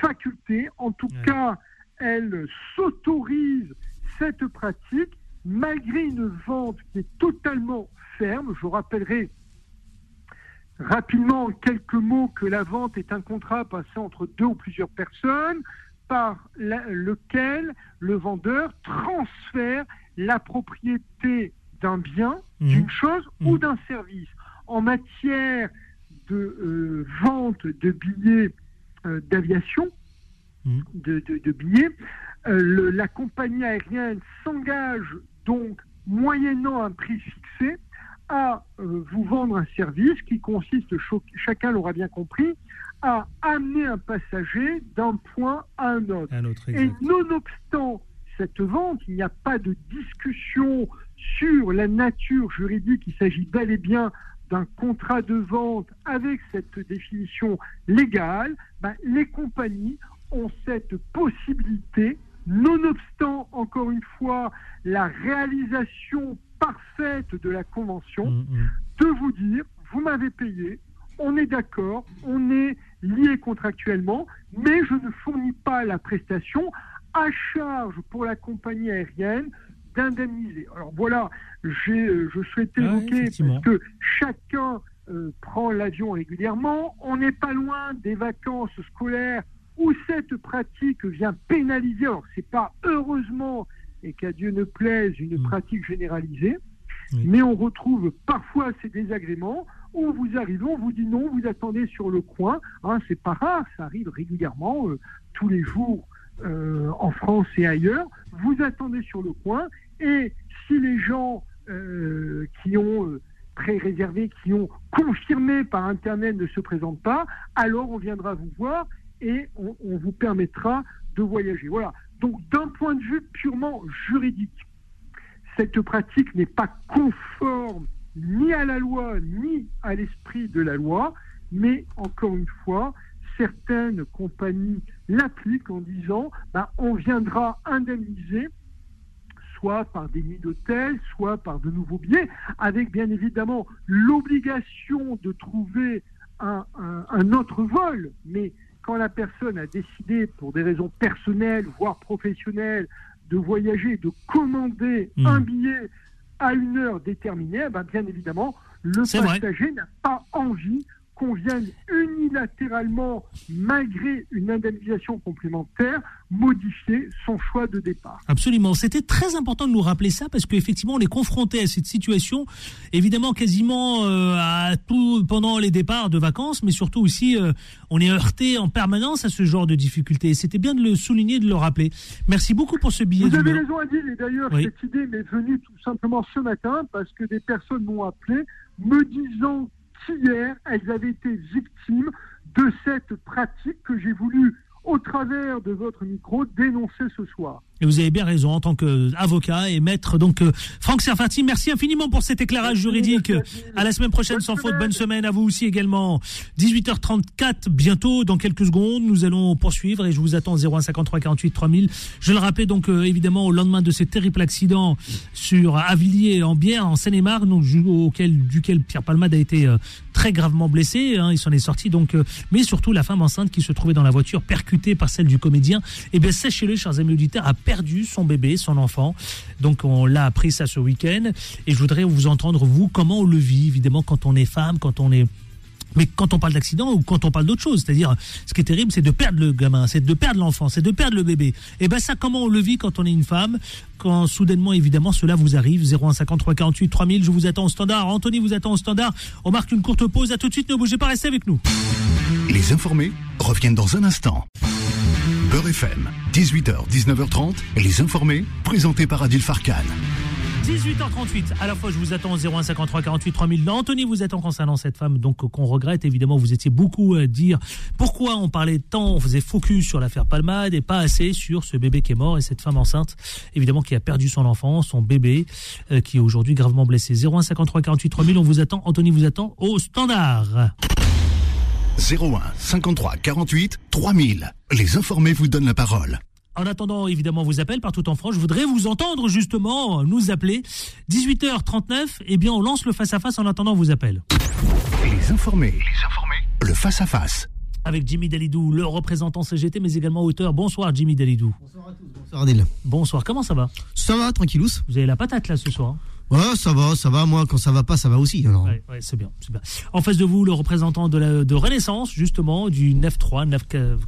faculté, en tout cas, elles s'autorisent cette pratique malgré une vente qui est totalement ferme. Je rappellerai rapidement en quelques mots que la vente est un contrat passé entre deux ou plusieurs personnes par lequel le vendeur transfère la propriété d'un bien, mmh. d'une chose ou mmh. d'un service. En matière de euh, vente de billets euh, d'aviation, mmh. de, billets, euh, la compagnie aérienne s'engage donc, moyennant un prix fixé, à vous vendre un service qui consiste, chacun l'aura bien compris, à amener un passager d'un point à un autre. Et nonobstant cette vente, il n'y a pas de discussion sur la nature juridique, il s'agit bel et bien d'un contrat de vente avec cette définition légale, ben, les compagnies ont cette possibilité, nonobstant encore une fois la réalisation parfaite de la convention, mmh, mmh. de vous dire, vous m'avez payé, on est d'accord, on est lié contractuellement, mais je ne fournis pas la prestation à charge pour la compagnie aérienne d'indemniser. Alors voilà, euh, je souhaitais évoquer parce que chacun euh, prend l'avion régulièrement. On n'est pas loin des vacances scolaires où cette pratique vient pénaliser, alors c'est pas heureusement et qu'à Dieu ne plaise une mm. pratique généralisée, mais on retrouve parfois ces désagréments. Où vous arrivez, on vous dit non, vous attendez sur le coin, hein, c'est pas rare, ça arrive régulièrement, euh, tous les jours euh, en France et ailleurs, vous attendez sur le coin et si les gens euh, qui ont pré-réservé, qui ont confirmé par Internet ne se présentent pas, alors on viendra vous voir et on, vous permettra de voyager. Voilà. Donc d'un point de vue purement juridique, cette pratique n'est pas conforme ni à la loi ni à l'esprit de la loi, mais encore une fois, certaines compagnies l'appliquent en disant ben, on viendra indemniser soit par des nuits d'hôtel, soit par de nouveaux billets, avec bien évidemment l'obligation de trouver un, autre vol, mais quand la personne a décidé, pour des raisons personnelles, voire professionnelles, de voyager, de commander hmm. un billet à une heure déterminée, ben bien évidemment, le passager n'a pas envie qu'on vienne unilatéralement, malgré une indemnisation complémentaire, modifier son choix de départ. Absolument. C'était très important de nous rappeler ça parce qu'effectivement, on est confronté à cette situation, évidemment quasiment euh, à tout pendant les départs de vacances, mais surtout aussi, euh, on est heurté en permanence à ce genre de difficultés. C'était bien de le souligner, de le rappeler. Merci beaucoup pour ce billet. Vous avez raison, Adil, et d'ailleurs, cette idée m'est venue tout simplement ce matin parce que des personnes m'ont appelé me disant qu'hier, elles avaient été victimes de cette pratique que j'ai voulu au travers de votre micro, dénoncer ce soir. Et vous avez bien raison en tant qu'avocat et maître. Donc, euh, Franck Serfati, merci infiniment pour cet éclairage juridique. À la semaine prochaine, sans faute. Bonne semaine à vous aussi également. 18h34, bientôt, dans quelques secondes, nous allons poursuivre et je vous attends 0153 48 3000. Je le rappelais donc euh, évidemment au lendemain de ce terrible accident sur Avilliers en Bière, en Seine-et-Marne, auquel, duquel Pierre Palmade a été euh, très gravement blessé. Hein, il s'en est sorti donc, mais surtout la femme enceinte qui se trouvait dans la voiture percutée par celle du comédien. Eh bien, sachez-le, chers amis auditeurs, a perdu son bébé, son enfant. Donc on l'a appris ça ce week-end. Et je voudrais vous entendre, vous, comment on le vit, évidemment, quand on est femme, quand on est... Mais quand on parle d'accident ou quand on parle d'autre chose, c'est-à-dire, ce qui est terrible, c'est de perdre le gamin, c'est de perdre l'enfant, c'est de perdre le bébé. Et eh ben ça, comment on le vit quand on est une femme, quand soudainement, évidemment, cela vous arrive? 0153 48 3000, je vous attends au standard. Anthony vous attend au standard. On marque une courte pause. À tout de suite, ne bougez pas, restez avec nous. Les informés reviennent dans un instant. Beurre FM, 18h, 19h30, les informés, présentés par Adil Farkan. 18h38, à la fois je vous attends au 0153 48 3000. Anthony vous attend concernant cette femme, donc qu'on regrette évidemment. Vous étiez beaucoup à dire pourquoi on parlait tant, on faisait focus sur l'affaire Palmade et pas assez sur ce bébé qui est mort et cette femme enceinte, évidemment qui a perdu son enfant, son bébé, euh, qui est aujourd'hui gravement blessé. 0153 48 3000, on vous attend. Anthony vous attend au standard. 01 53 48 3000. Les informés vous donnent la parole. En attendant, évidemment, vos appels partout en France. Je voudrais vous entendre justement nous appeler. 18h39, eh bien, on lance le face-à-face en attendant vos appels. Les informés. Les informés. Le face-à-face. Avec Jimmy Dalidou, le représentant CGT, mais également auteur. Bonsoir Jimmy Dalidou. Bonsoir à tous, bonsoir Adil. Bonsoir, comment ça va? Ça va, tranquillous. Vous avez la patate là ce soir Ouais, ça va, ça va. Moi, quand ça va pas, ça va aussi. Ouais, ouais c'est bien, bien, En face de vous, le représentant de, la, de Renaissance, justement, du 9-3,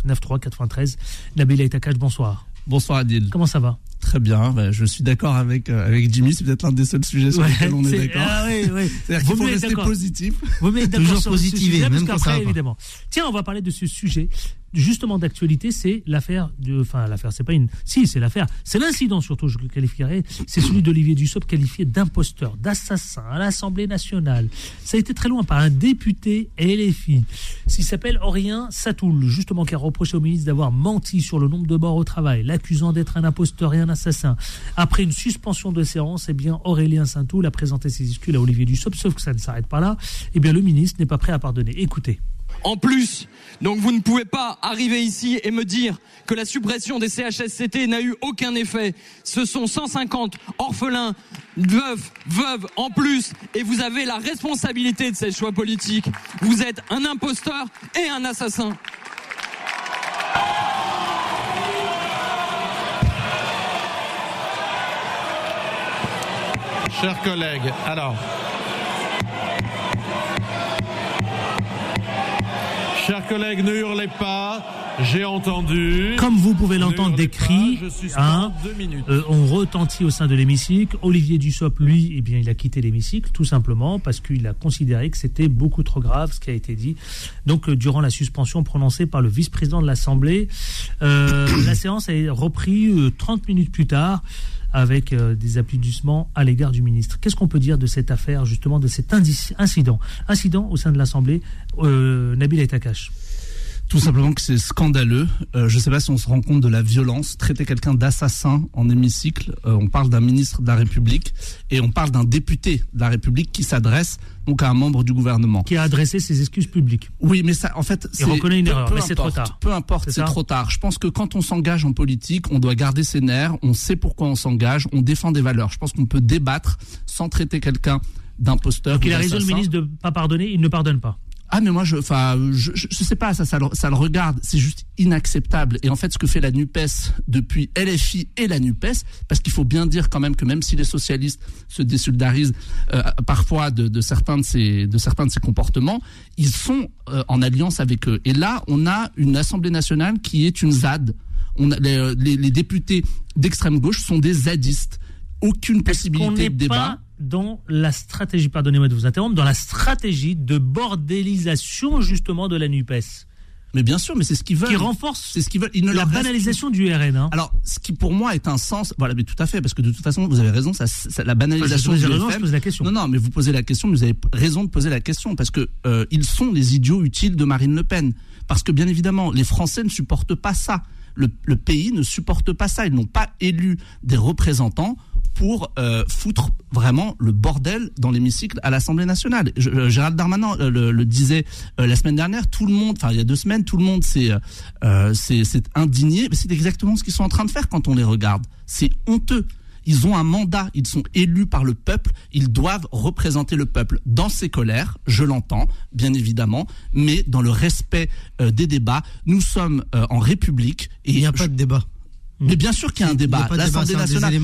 9-3, 93, Nabil Aitakash, bonsoir. Bonsoir Adil. Comment ça va? Très bien, bah, je suis d'accord avec, euh, avec Jimmy, c'est peut-être l'un des seuls sujets sur lesquels on est, d'accord. Ah, oui, oui. C'est-à-dire qu'il faut rester positif. Vous mettez Toujours positiver, même quand ça va évidemment. Tiens, on va parler de ce sujet justement d'actualité, c'est l'affaire de, enfin l'affaire, c'est pas une, si c'est l'affaire, c'est l'incident surtout, je le qualifierais, c'est celui d'Olivier Dussopt qualifié d'imposteur, d'assassin à l'Assemblée nationale. Ça a été très loin par un député LFI, s'il s'appelle Aurélien Satoul, justement qui a reproché au ministre d'avoir menti sur le nombre de morts au travail, l'accusant d'être un imposteur et un assassin. Après une suspension de séance, eh bien Aurélien Satoul a présenté ses excuses à Olivier Dussopt, sauf que ça ne s'arrête pas là. Eh bien le ministre n'est pas prêt à pardonner. Écoutez en plus. Donc vous ne pouvez pas arriver ici et me dire que la suppression des CHSCT n'a eu aucun effet. Ce sont 150 orphelins, veuves, veuves en plus et vous avez la responsabilité de ces choix politiques. Vous êtes un imposteur et un assassin. Chers collègues, alors Chers collègues, ne hurlez pas. J'ai entendu. Comme vous pouvez l'entendre, des cris hein, euh, ont retenti au sein de l'hémicycle. Olivier Dussopt, lui, eh bien, il a quitté l'hémicycle tout simplement parce qu'il a considéré que c'était beaucoup trop grave ce qui a été dit. Donc, euh, durant la suspension prononcée par le vice-président de l'Assemblée, euh, la séance a repris 30 minutes plus tard avec des applaudissements à l'égard du ministre. Qu'est-ce qu'on peut dire de cette affaire, justement, de cet incident? Incident au sein de l'Assemblée, Nabil Etakash tout simplement que c'est scandaleux. Euh, je ne sais pas si on se rend compte de la violence. Traiter quelqu'un d'assassin en hémicycle, euh, on parle d'un ministre de la République et on parle d'un député de la République qui s'adresse donc à un membre du gouvernement. Qui a adressé ses excuses publiques. Oui, mais ça, en fait, il reconnaît une erreur, mais c'est trop tard. Peu importe, c'est trop tard. Je pense que quand on s'engage en politique, on doit garder ses nerfs. On sait pourquoi on s'engage. On défend des valeurs. Je pense qu'on peut débattre sans traiter quelqu'un d'imposteur. Donc il a raison le ministre de pas pardonner. Il ne pardonne pas. Ah mais moi je enfin je, je, sais pas ça ça, ça le regarde. C'est juste inacceptable. Et en fait ce que fait la Nupes depuis LFI et la Nupes parce qu'il faut bien dire quand même que même si les socialistes se désolidarisent euh, parfois de, de, certains de ces de certains de ces comportements ils sont euh, en alliance avec eux. Et là on a une Assemblée nationale qui est une ZAD on a, les, les députés d'extrême gauche sont des zadistes aucune possibilité de débat dans la stratégie, pardonnez-moi de vous interrompre, dans la stratégie de bordélisation justement de la NUPES? Mais bien sûr, mais c'est ce qu'ils veulent. Qui renforce c'est ce qu'ils veulent. la banalisation du RN. Hein. Alors, ce qui pour moi est un sens, voilà, mais tout à fait, parce que de toute façon, vous avez raison, ça, la banalisation du raison, Je pose la question. Non, non, mais vous posez la question, mais vous avez raison de poser la question, parce que euh, ils sont les idiots utiles de Marine Le Pen. Parce que bien évidemment, les Français ne supportent pas ça. Le, le pays ne supporte pas ça. Ils n'ont pas élu des représentants pour euh, foutre vraiment le bordel dans l'hémicycle à l'Assemblée nationale. Euh, Gérald Darmanin euh, le, disait la semaine dernière, tout le monde, enfin il y a deux semaines, tout le monde s'est indigné, mais c'est exactement ce qu'ils sont en train de faire quand on les regarde. C'est honteux. Ils ont un mandat, ils sont élus par le peuple, ils doivent représenter le peuple dans ses colères, je l'entends, bien évidemment, mais dans le respect des débats. Nous sommes en République et il n'y a pas de débat. Mais bien sûr qu'il y a un débat. L'Assemblée nationale,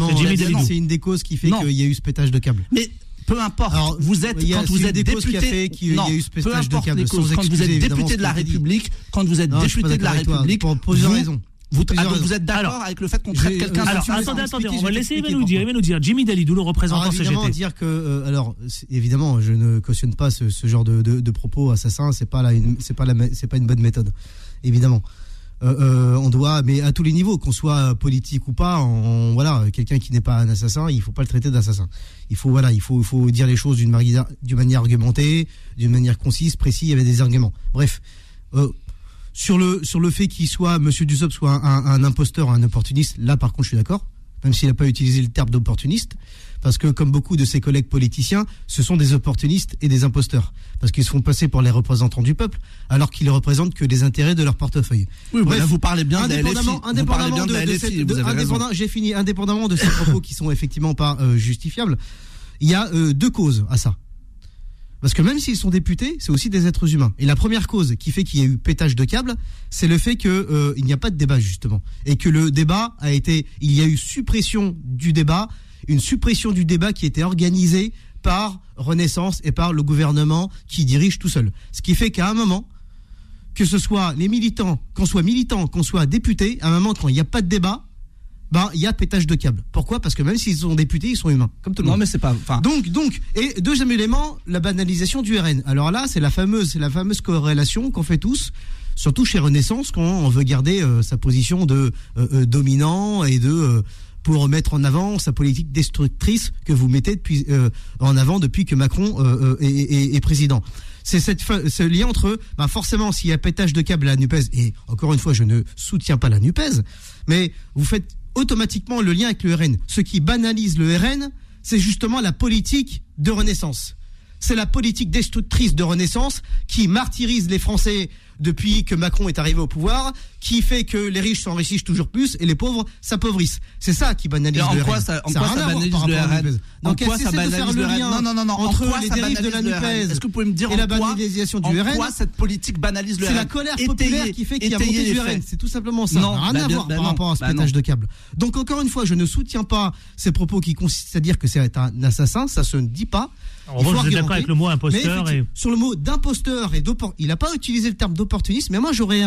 c'est une des causes qui fait qu'il y a eu ce pétage de câble. Mais peu importe. vous êtes quand vous êtes député, qui a, eu ce pétage de câble. quand vous êtes député de la République, quand vous êtes député de la République, pour plusieurs raisons. Vous, vous, êtes d'accord avec le fait qu'on traite quelqu'un Alors attendez, attendez, on va laisser Yves nous dire. nous dire. Jimmy Dalidou, le représentant alors, évidemment, CGT. dire que, euh, alors évidemment, je ne cautionne pas ce, ce genre de, de, de propos assassins. C'est pas c'est pas la, c'est pas une bonne méthode, évidemment. Euh, euh, on doit, mais à tous les niveaux, qu'on soit politique ou pas, on, voilà, quelqu'un qui n'est pas un assassin, il faut pas le traiter d'assassin. Il faut, voilà, il faut, dire les choses d'une manière, d'une manière argumentée, d'une manière concise, précise, avait des arguments. Bref, euh, sur le sur le fait qu'il soit Monsieur Dussopt soit un, un, imposteur, un opportuniste, là par contre je suis d'accord, même s'il n'a pas utilisé le terme d'opportuniste parce que comme beaucoup de ses collègues politiciens, ce sont des opportunistes et des imposteurs, parce qu'ils se font passer pour les représentants du peuple, alors qu'ils ne représentent que des intérêts de leur portefeuille. Oui, Bref, vous parlez bien indépendamment, de indépendamment de, j'ai fini, indépendamment de ces propos qui sont effectivement pas euh, justifiables, il y a euh, deux causes à ça. Parce que même s'ils sont députés, c'est aussi des êtres humains. Et la première cause qui fait qu'il y a eu pétage de câble, c'est le fait qu'il euh, n'y a pas de débat justement, et que le débat a été, il y a eu suppression du débat une suppression du débat qui était organisée par Renaissance et par le gouvernement qui dirige tout seul. Ce qui fait qu'à un moment, que ce soit les militants, qu'on soit militants, qu'on soit députés, à un moment quand il n'y a pas de débat, ben il y a pétage de câble. Pourquoi? Parce que même s'ils sont députés, ils sont humains, comme tout le monde. Non, mais c'est pas. Donc, donc, et deuxième élément, la banalisation du RN. Alors là, c'est la fameuse, la fameuse corrélation qu'on fait tous, surtout chez Renaissance, quand on veut garder euh, sa position de euh, euh, dominant et de pour mettre en avant sa politique destructrice que vous mettez depuis, euh, en avant depuis que Macron euh, euh, est, président. C'est ce lien entre, bah forcément, s'il y a pétage de câble à la Nupez, et encore une fois, je ne soutiens pas la Nupez, mais vous faites automatiquement le lien avec le RN. Ce qui banalise le RN, c'est justement la politique de renaissance. C'est la politique destructrice de renaissance qui martyrise les Français depuis que Macron est arrivé au pouvoir, qui fait que les riches s'enrichissent toujours plus et les pauvres s'appauvrissent. C'est ça qui banalise en le quoi Ça, en quoi ça banalise le RN En quoi ça banalise le RN Non, non, non, non. Entre les dérives de la NUPES Est-ce que vous pouvez me dire et la banalisation du RN En quoi cette politique banalise le RN C'est la colère populaire qui fait qu'il y a monté du RN. C'est tout simplement ça. Non, rien bah, à voir bah, par rapport à ce bah, pétage de câble. Donc encore une fois, je ne soutiens pas ces propos qui consistent à dire que c'est un assassin. Ça se ne dit pas. En revanche, suis d'accord avec le mot imposteur. Sur le mot d'imposteur et d'opportuniste, il n'a pas utilisé le terme d'opportuniste opportuniste, mais moi j'aurais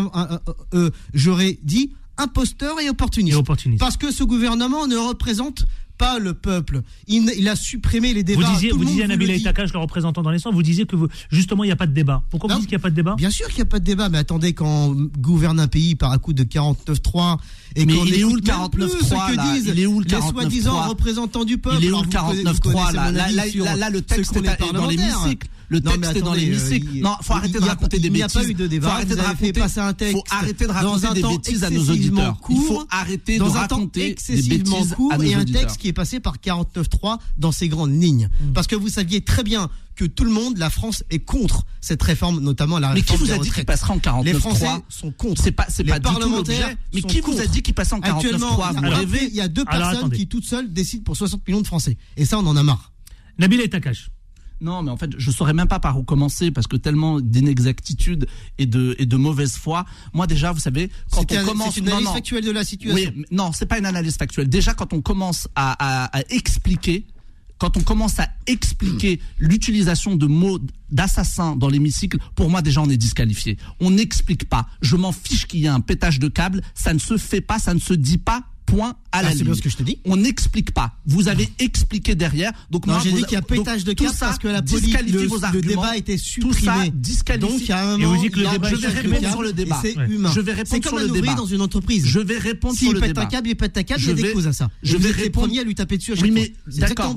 euh, j'aurais dit imposteur et opportuniste. Et opportuniste. Parce que ce gouvernement ne représente pas le peuple. Il, il a supprimé les débats. Vous disiez, vous disiez Nabil. Aitakash, le représentant dans les vous disiez que vous, justement il n'y a pas de débat. Pourquoi Non. vous dites qu'il n'y a pas de débat? Bien sûr qu'il n'y a pas de débat, mais attendez, quand on gouverne un pays par un coup de 49-3 et Mais qu'on est où le même plus 49.3, ce que là? disent Il est où le les 49.3? soi-disant représentants du peuple? Il est où le vous connaissez- vous 49.3 connaissez là? là, là, le texte est, dans l'hémicycle. Le Non, mais texte est dans attendez, l'hémicycle. euh, Non, faut arrêter de raconter des il n'y a bêtises. pas eu de débat, Faut arrêter vous de raconter. passer un texte Faut arrêter de raconter un des bêtises à nos auditeurs. Il faut court, arrêter de dans un raconter des excessivement bêtises court à nos et un auditeurs. texte qui est passé par 49.3 dans ses grandes lignes. Hmm. Parce que vous saviez très bien que tout le monde, la France, est contre cette réforme, notamment la Mais qui réforme vous des a dit qu'il passerait en 49.3 Les Français sont contre. C'est pas, c'est Les pas du tout parlementaires. Mais qui vous a dit qu'il passait en Actuellement, 49.3 il y a- deux personnes attendez. qui toutes seules décident pour 60 millions de Français. Et ça, on en a marre. Nabil Aitakash. Non, mais en fait, je saurais même pas par où commencer parce que tellement d'inexactitudes et de et de mauvaise foi. Moi, déjà, vous savez, quand on un- commence, c'est une analyse non. factuelle de la situation. Oui, non, c'est pas une analyse factuelle. Déjà, quand on commence à, à- à expliquer, quand on commence à expliquer l'utilisation de mots d'assassin dans l'hémicycle, pour moi déjà on est disqualifié. On n'explique pas. Je m'en fiche qu'il y ait un pétage de câble. Ça ne se fait pas, ça ne se dit pas. Point à la Ah, c'est bien ce que je te dis. On n'explique pas. Vous avez expliqué derrière. Donc Non, moi, j'ai vous- dit qu'il y a pétage de ça parce que la police, disqualifie le, vos le arguments. débat était Tout ça supprimé. disqualifie. Donc, il y a un Et vous moment, dites que le débat- je vais répondre sur le débat. C'est Ouais. humain. Je vais répondre C'est sur comme le un ouvrier débat. dans une entreprise. Je vais répondre sur S'il le pète débat. un câble, il pète un câble, Je il y a des causes à ça. je vais êtes les répondre- premiers à lui taper dessus à chaque Oui, fois. mais d'accord.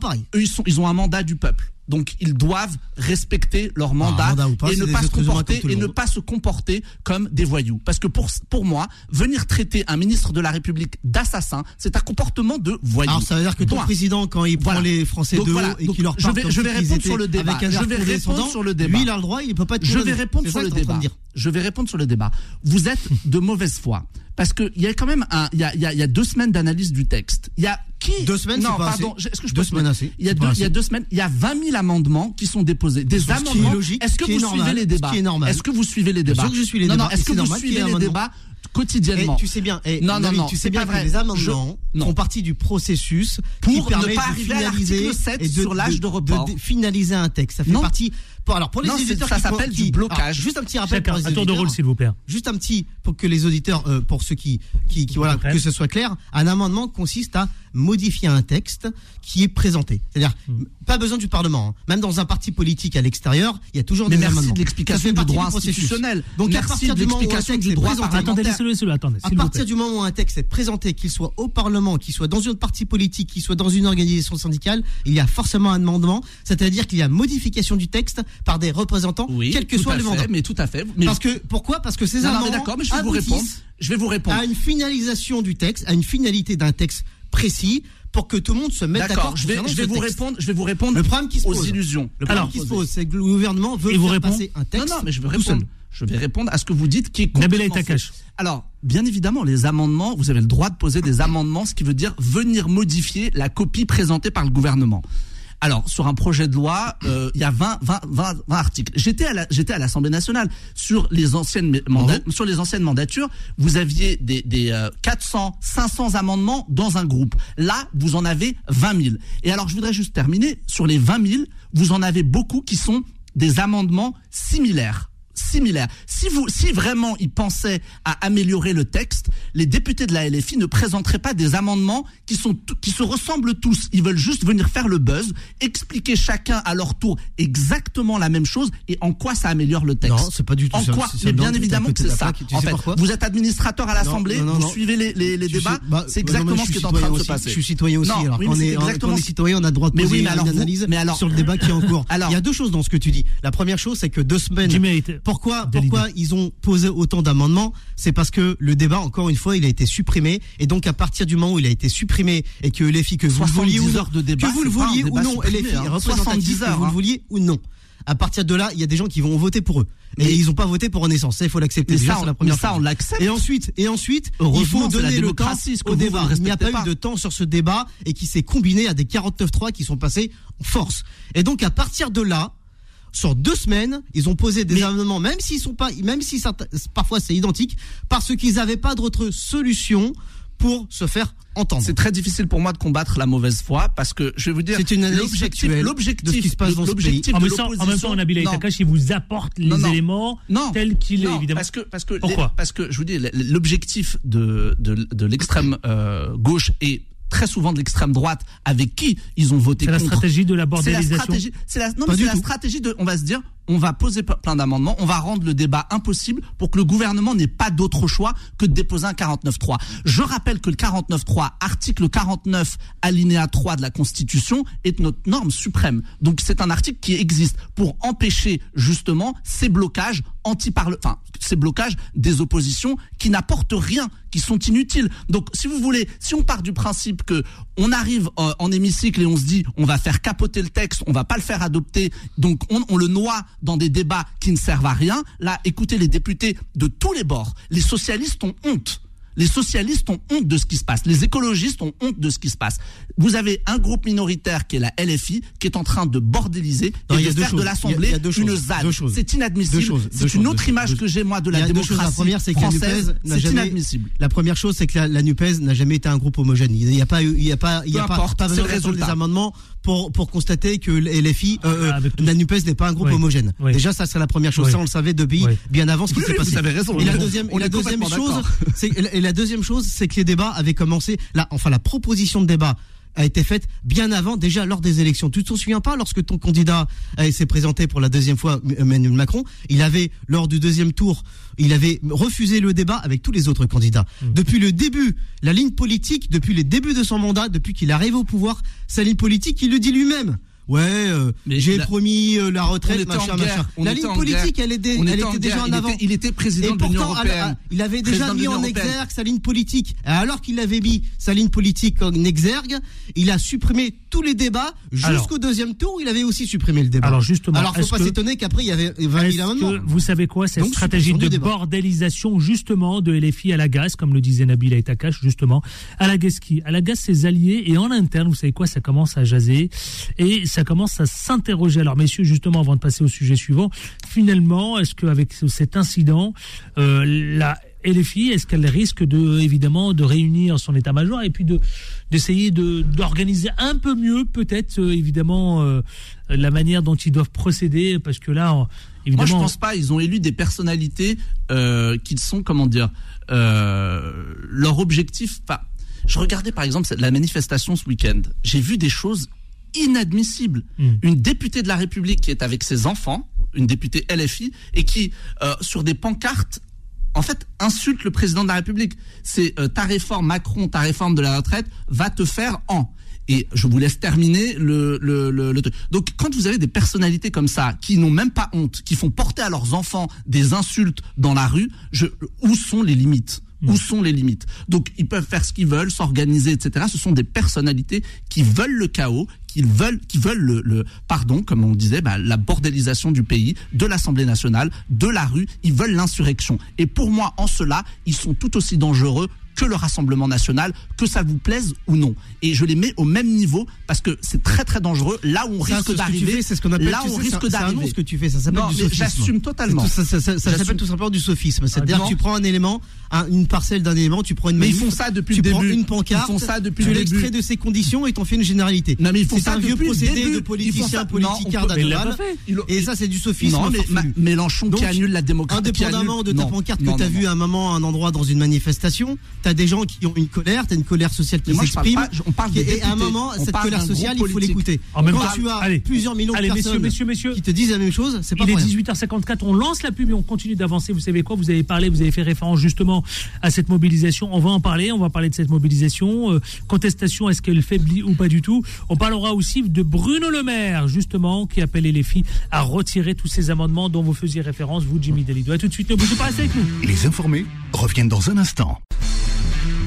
ils ont un mandat du peuple. Donc, ils doivent respecter leur mandat, Ah, mandat pas, et ne pas se comporter et ne pas se comporter comme des voyous. Parce que pour pour moi, venir traiter un ministre de la République d'assassin, c'est un comportement de voyou. Alors ça veut dire que ton président, quand il prend Voilà. les Français Donc de haut et qu'il leur je parle vais- je vais répondre étaient sur le débat. avec un Je vais répondre sur le débat. Lui, il a le droit, il peut pas. être Je vais répondre sur le débat. Je vais répondre sur le débat. Vous êtes de mauvaise foi. Parce que il y a quand même un, il y a, y a- y a deux semaines d'analyse du texte. Il y a qui Deux semaines, Non, pas pardon. Est-ce que je Deux semaines, assez. Il y a deux, il y a deux semaines, il y a 20 000 amendements qui sont déposés. Des Ce est amendements. Est-ce ce que vous est suivez normal, les ce débats est. Est-ce que vous suivez les débats que je suis les Non, non. débats, Est-ce que vous qu'il suivez les débats quotidiennement Et tu sais bien, et Non, non, David, non, tu sais bien que les amendements Je- non. font partie du processus Pour qui ne pas de arriver à l'article 7 et de, sur l'âge de de finaliser un texte. Ça fait Non. partie. Pour, alors pour les Non, auditeurs ça s'appelle du blocage. alors, juste un petit rappel Chacun, pour les un tour de auditeurs. rôle, s'il vous plaît. Juste un petit pour que les auditeurs, euh, pour ceux qui, qui, qui voilà, que ce soit clair, un amendement consiste à modifier un texte qui est présenté. C'est-à-dire, Hmm. pas besoin du Parlement. hein. Même dans un parti politique à l'extérieur, il y a toujours Mais des merci amendements. de l'explication Ça fait du droit institutionnel. Donc à partir de du moment où un l'explication texte du est droit présenté, parlementaire. Attendez, laissez-le, laissez-le, attendez. à s'il vous partir plaît. du moment où un texte est présenté, qu'il soit au Parlement, qu'il soit dans une partie politique, qu'il soit dans une organisation syndicale, il y a forcément un amendement, c'est-à-dire qu'il y a modification du texte par des représentants, Oui, quel que soit le fait, mandat. Mais tout à fait. Mais Parce que pourquoi? Parce que ces Non, non, amendements d'accord, mais je vais vous répondre. Je vais vous répondre. à une finalisation du texte, à une finalité d'un texte précis, pour que tout le monde se mette d'accord. D'accord, je vais, je vais vous texte. répondre, je vais vous répondre Le problème qui se aux pose. illusions. Le problème Alors, qui se pose, c'est que le gouvernement veut vous faire passer un Non, texte. non, mais je vais répondre. Je vais répondre à ce que vous dites qui est complètement. Alors, bien évidemment, les amendements, vous avez le droit de poser des amendements, ce qui veut dire venir modifier la copie présentée par le gouvernement. Alors, sur un projet de loi, euh, il y a 20, 20, 20, 20 articles. J'étais à la- j'étais à l'Assemblée nationale sur les anciennes sur les anciennes mandatures. Vous aviez des, des euh, 400, 500 amendements dans un groupe. Là, vous en avez 20 000. Et alors, je voudrais juste terminer sur les 20 000. Vous en avez beaucoup qui sont des amendements similaires similaires. Si vous, si vraiment ils pensaient à améliorer le texte, les députés de la LFI ne présenteraient pas des amendements qui sont, qui se ressemblent tous. Ils veulent juste venir faire le buzz, expliquer chacun à leur tour exactement la même chose et en quoi ça améliore le texte. Non, c'est pas du tout en ça. quoi C'est Mais bien évidemment que c'est ça. Tu En sais fait, vous êtes administrateur à l'Assemblée, vous non. suivez les, les, les Je débats, bah, c'est bah, non, mais exactement ce qui est en train de se passer. Je suis citoyen aussi. Non, alors oui, mais on est, exactement on est citoyen, on a le droit de Mais poser oui, mais alors une vous- analyse mais alors- sur le débat qui est en cours. Alors- Il y a deux choses dans ce que tu dis. La première chose, c'est que deux semaines. Pourquoi, pourquoi ils ont posé autant d'amendements? C'est parce que le débat, encore une fois, il a été supprimé. Et donc, à partir du moment où il a été supprimé et que les filles, que vous le 70 vouliez ou non, heures de débat, que vous le pas vouliez ou non, supprimé, les filles hein. représentatives, 70 que vous le hein. vouliez ou non. À partir de là, il y a des gens qui vont voter pour eux. Et Mais- ils n'ont pas voté pour Renaissance. Ça, il faut l'accepter. Déjà, ça, la première mais ça, on l'accepte. Et ensuite, et ensuite, il faut la donner le temps au débat. Il n'y a pas respectez eu de temps sur ce débat et qui s'est combiné à des 49.3 qui sont passés en force. Et donc, à partir de là, sur deux semaines, ils ont posé des amendements, même s'ils sont pas, même si certains- parfois c'est identique, parce qu'ils n'avaient pas d'autre solution pour se faire entendre. C'est très difficile pour moi de combattre la mauvaise foi parce que je vais vous dire. C'est une l'objectif, de ce qui se passe dans ce pays. l'objectif En même temps, en même temps, Nabil Non. Takash, il vous apporte les Non, non. éléments Non, tels qu'il est, non, évidemment. Parce que, parce que, Pourquoi? les- parce que je vous dis, l'objectif de, de, de l'extrême euh, gauche et très souvent de l'extrême droite, avec qui ils ont voté C'est la contre. stratégie de la C'est la bordélisation. stratégie. C'est la, non, mais la stratégie de. On va se dire, on va poser plein d'amendements, on va rendre le débat impossible pour que le gouvernement n'ait pas d'autre choix que de déposer un 49.3. Je rappelle que le 49.3, article 49, alinéa 3 de la Constitution, est notre norme suprême. Donc c'est un article qui existe pour empêcher justement ces blocages anti enfin ces blocages des oppositions qui n'apportent rien, qui sont inutiles. Donc si vous voulez, si on part du principe que on arrive euh, en hémicycle et on se dit on va faire capoter le texte, on va pas le faire adopter, donc on, on le noie dans des débats qui ne servent à rien. Là, écoutez les députés de tous les bords, les socialistes ont honte. Les socialistes ont honte de ce qui se passe. Les écologistes ont honte de ce qui se passe. Vous avez un groupe minoritaire qui est la LFI, qui est en train de bordéliser Non, et de faire de l'Assemblée une. ZAD. C'est inadmissible. C'est une autre image que j'ai moi de la démocratie La première, c'est que la française. C'est inadmissible. La première chose, c'est que la, la NUPES n'a jamais été un groupe homogène. Il n'y a pas, eu- il y a pas, il y a Peu pas, importe, pas besoin d'attendre des amendements pour, pour constater que les LFI, euh, Ah, la NUPES n'est pas un groupe Oui. homogène. Oui. Déjà, ça, c'est la première chose. Oui. Ça, on le savait depuis Oui. bien avant ce qui Oui, s'est passé. vous avez raison. Et la deuxième, et la chose, c'est, et la- et la deuxième chose, c'est que les débats avaient commencé, là, enfin, la proposition de débat a été faite bien avant, déjà lors des élections. Tu te souviens pas lorsque ton candidat euh, s'est présenté pour la deuxième fois, Emmanuel Macron, il avait, lors du deuxième tour, il avait refusé le débat avec tous les autres candidats. Mmh. Depuis le début, la ligne politique, depuis les débuts de son mandat, depuis qu'il arrive au pouvoir, sa ligne politique, il le dit lui-même. Ouais, euh, j'ai promis euh, la retraite, machin, machin. La ligne politique, elle, était, déjà en avant. il était président de l'Union européenne. il avait déjà mis en exergue sa ligne politique. Alors qu'il avait mis sa ligne politique en exergue, il a supprimé tous les débats. Jusqu'au deuxième tour, il avait aussi supprimé le débat. Alors, justement, alors faut pas s'étonner qu'après il y avait 20 Est-ce 000 amendements. vous savez quoi cette stratégie de bordélisation justement de LFI à la gaz, comme le disait Nabil Aitakash justement, à la gaz qui, à la gaz ses alliés et en interne, vous savez quoi, ça commence à jaser et ça commence à s'interroger. Alors messieurs, justement, avant de passer au sujet suivant, finalement, est-ce qu'avec ce- cet incident, euh, la LFI, est-ce qu'elle risque de évidemment de réunir son état-major et puis de d'essayer de d'organiser un peu mieux peut-être euh, évidemment euh, la manière dont ils doivent procéder? Parce que là on- Moi, évidemment je pense pas. Ils ont élu des personnalités euh, qui sont, comment dire, leur objectif. Je regardais par exemple la manifestation ce week-end. J'ai vu des choses inadmissibles. Mm. Une députée de la République qui est avec ses enfants, une députée LFI, et qui, euh, sur des pancartes, en fait, insulte le président de la République. C'est euh, ta réforme, Macron, ta réforme de la retraite va te faire en. Et je vous laisse terminer le, le, le, le truc. Donc, quand vous avez des personnalités comme ça, qui n'ont même pas honte, qui font porter à leurs enfants des insultes dans la rue, je, où sont les limites? Où sont les limites? Donc ils peuvent faire ce qu'ils veulent, s'organiser, etc. Ce sont des personnalités qui veulent le chaos, qui veulent, qui veulent le, le pardon, comme on disait, bah, la bordélisation du pays, de l'Assemblée nationale, de la rue. Ils veulent l'insurrection. Et pour moi, en cela, ils sont tout aussi dangereux que le Rassemblement national, que ça vous plaise ou non. Et je les mets au même niveau parce que c'est très très dangereux. Là où on Ça, risque d'arriver, c'est ce qu'on appelle. là où on risque un- c'est d'arriver. ce que tu fais, ça s'appelle du sophisme. j'assume totalement. Tout- Ça, s'appelle tout simplement du sophisme. C'est-à-dire que tu prends un élément, un- une parcelle d'un élément, tu prends une Mais ils font ça depuis tu le prends début. une pancarte, Ils font ça depuis tu le l'extrais de ses conditions et t'en fais une généralité. Non, mais ils font ça un vieux procédé de politicien politicard d'Adoral. Et ça, c'est du sophisme. Non, mais Mélenchon qui annule la démocratie. Indépendamment de ta pancarte que tu as non, vu non. à un moment, un endroit dans une manifestation, tu as des gens qui ont une colère, tu as une colère sociale qui parle s'exprime. on parle de Et à un moment, cette parle colère sociale, il faut l'écouter. En même Quand temps, tu as allez. plusieurs millions Allez, de messieurs, personnes messieurs, messieurs. qui te disent la même chose, c'est pas Il est pour rien. 18h54, on lance la pub et on continue d'avancer. Vous savez quoi? Vous avez parlé, vous avez fait référence justement à cette mobilisation. On va en parler, on va parler de cette mobilisation. Euh, contestation, est-ce qu'elle faiblit ou pas du tout? On parlera aussi de Bruno Le Maire, justement, qui appelait les filles à retirer tous ces amendements dont vous faisiez référence, vous, Jimmy Delido. A tout de suite, ne bougez pas, restez avec nous. Les informés reviennent dans un instant.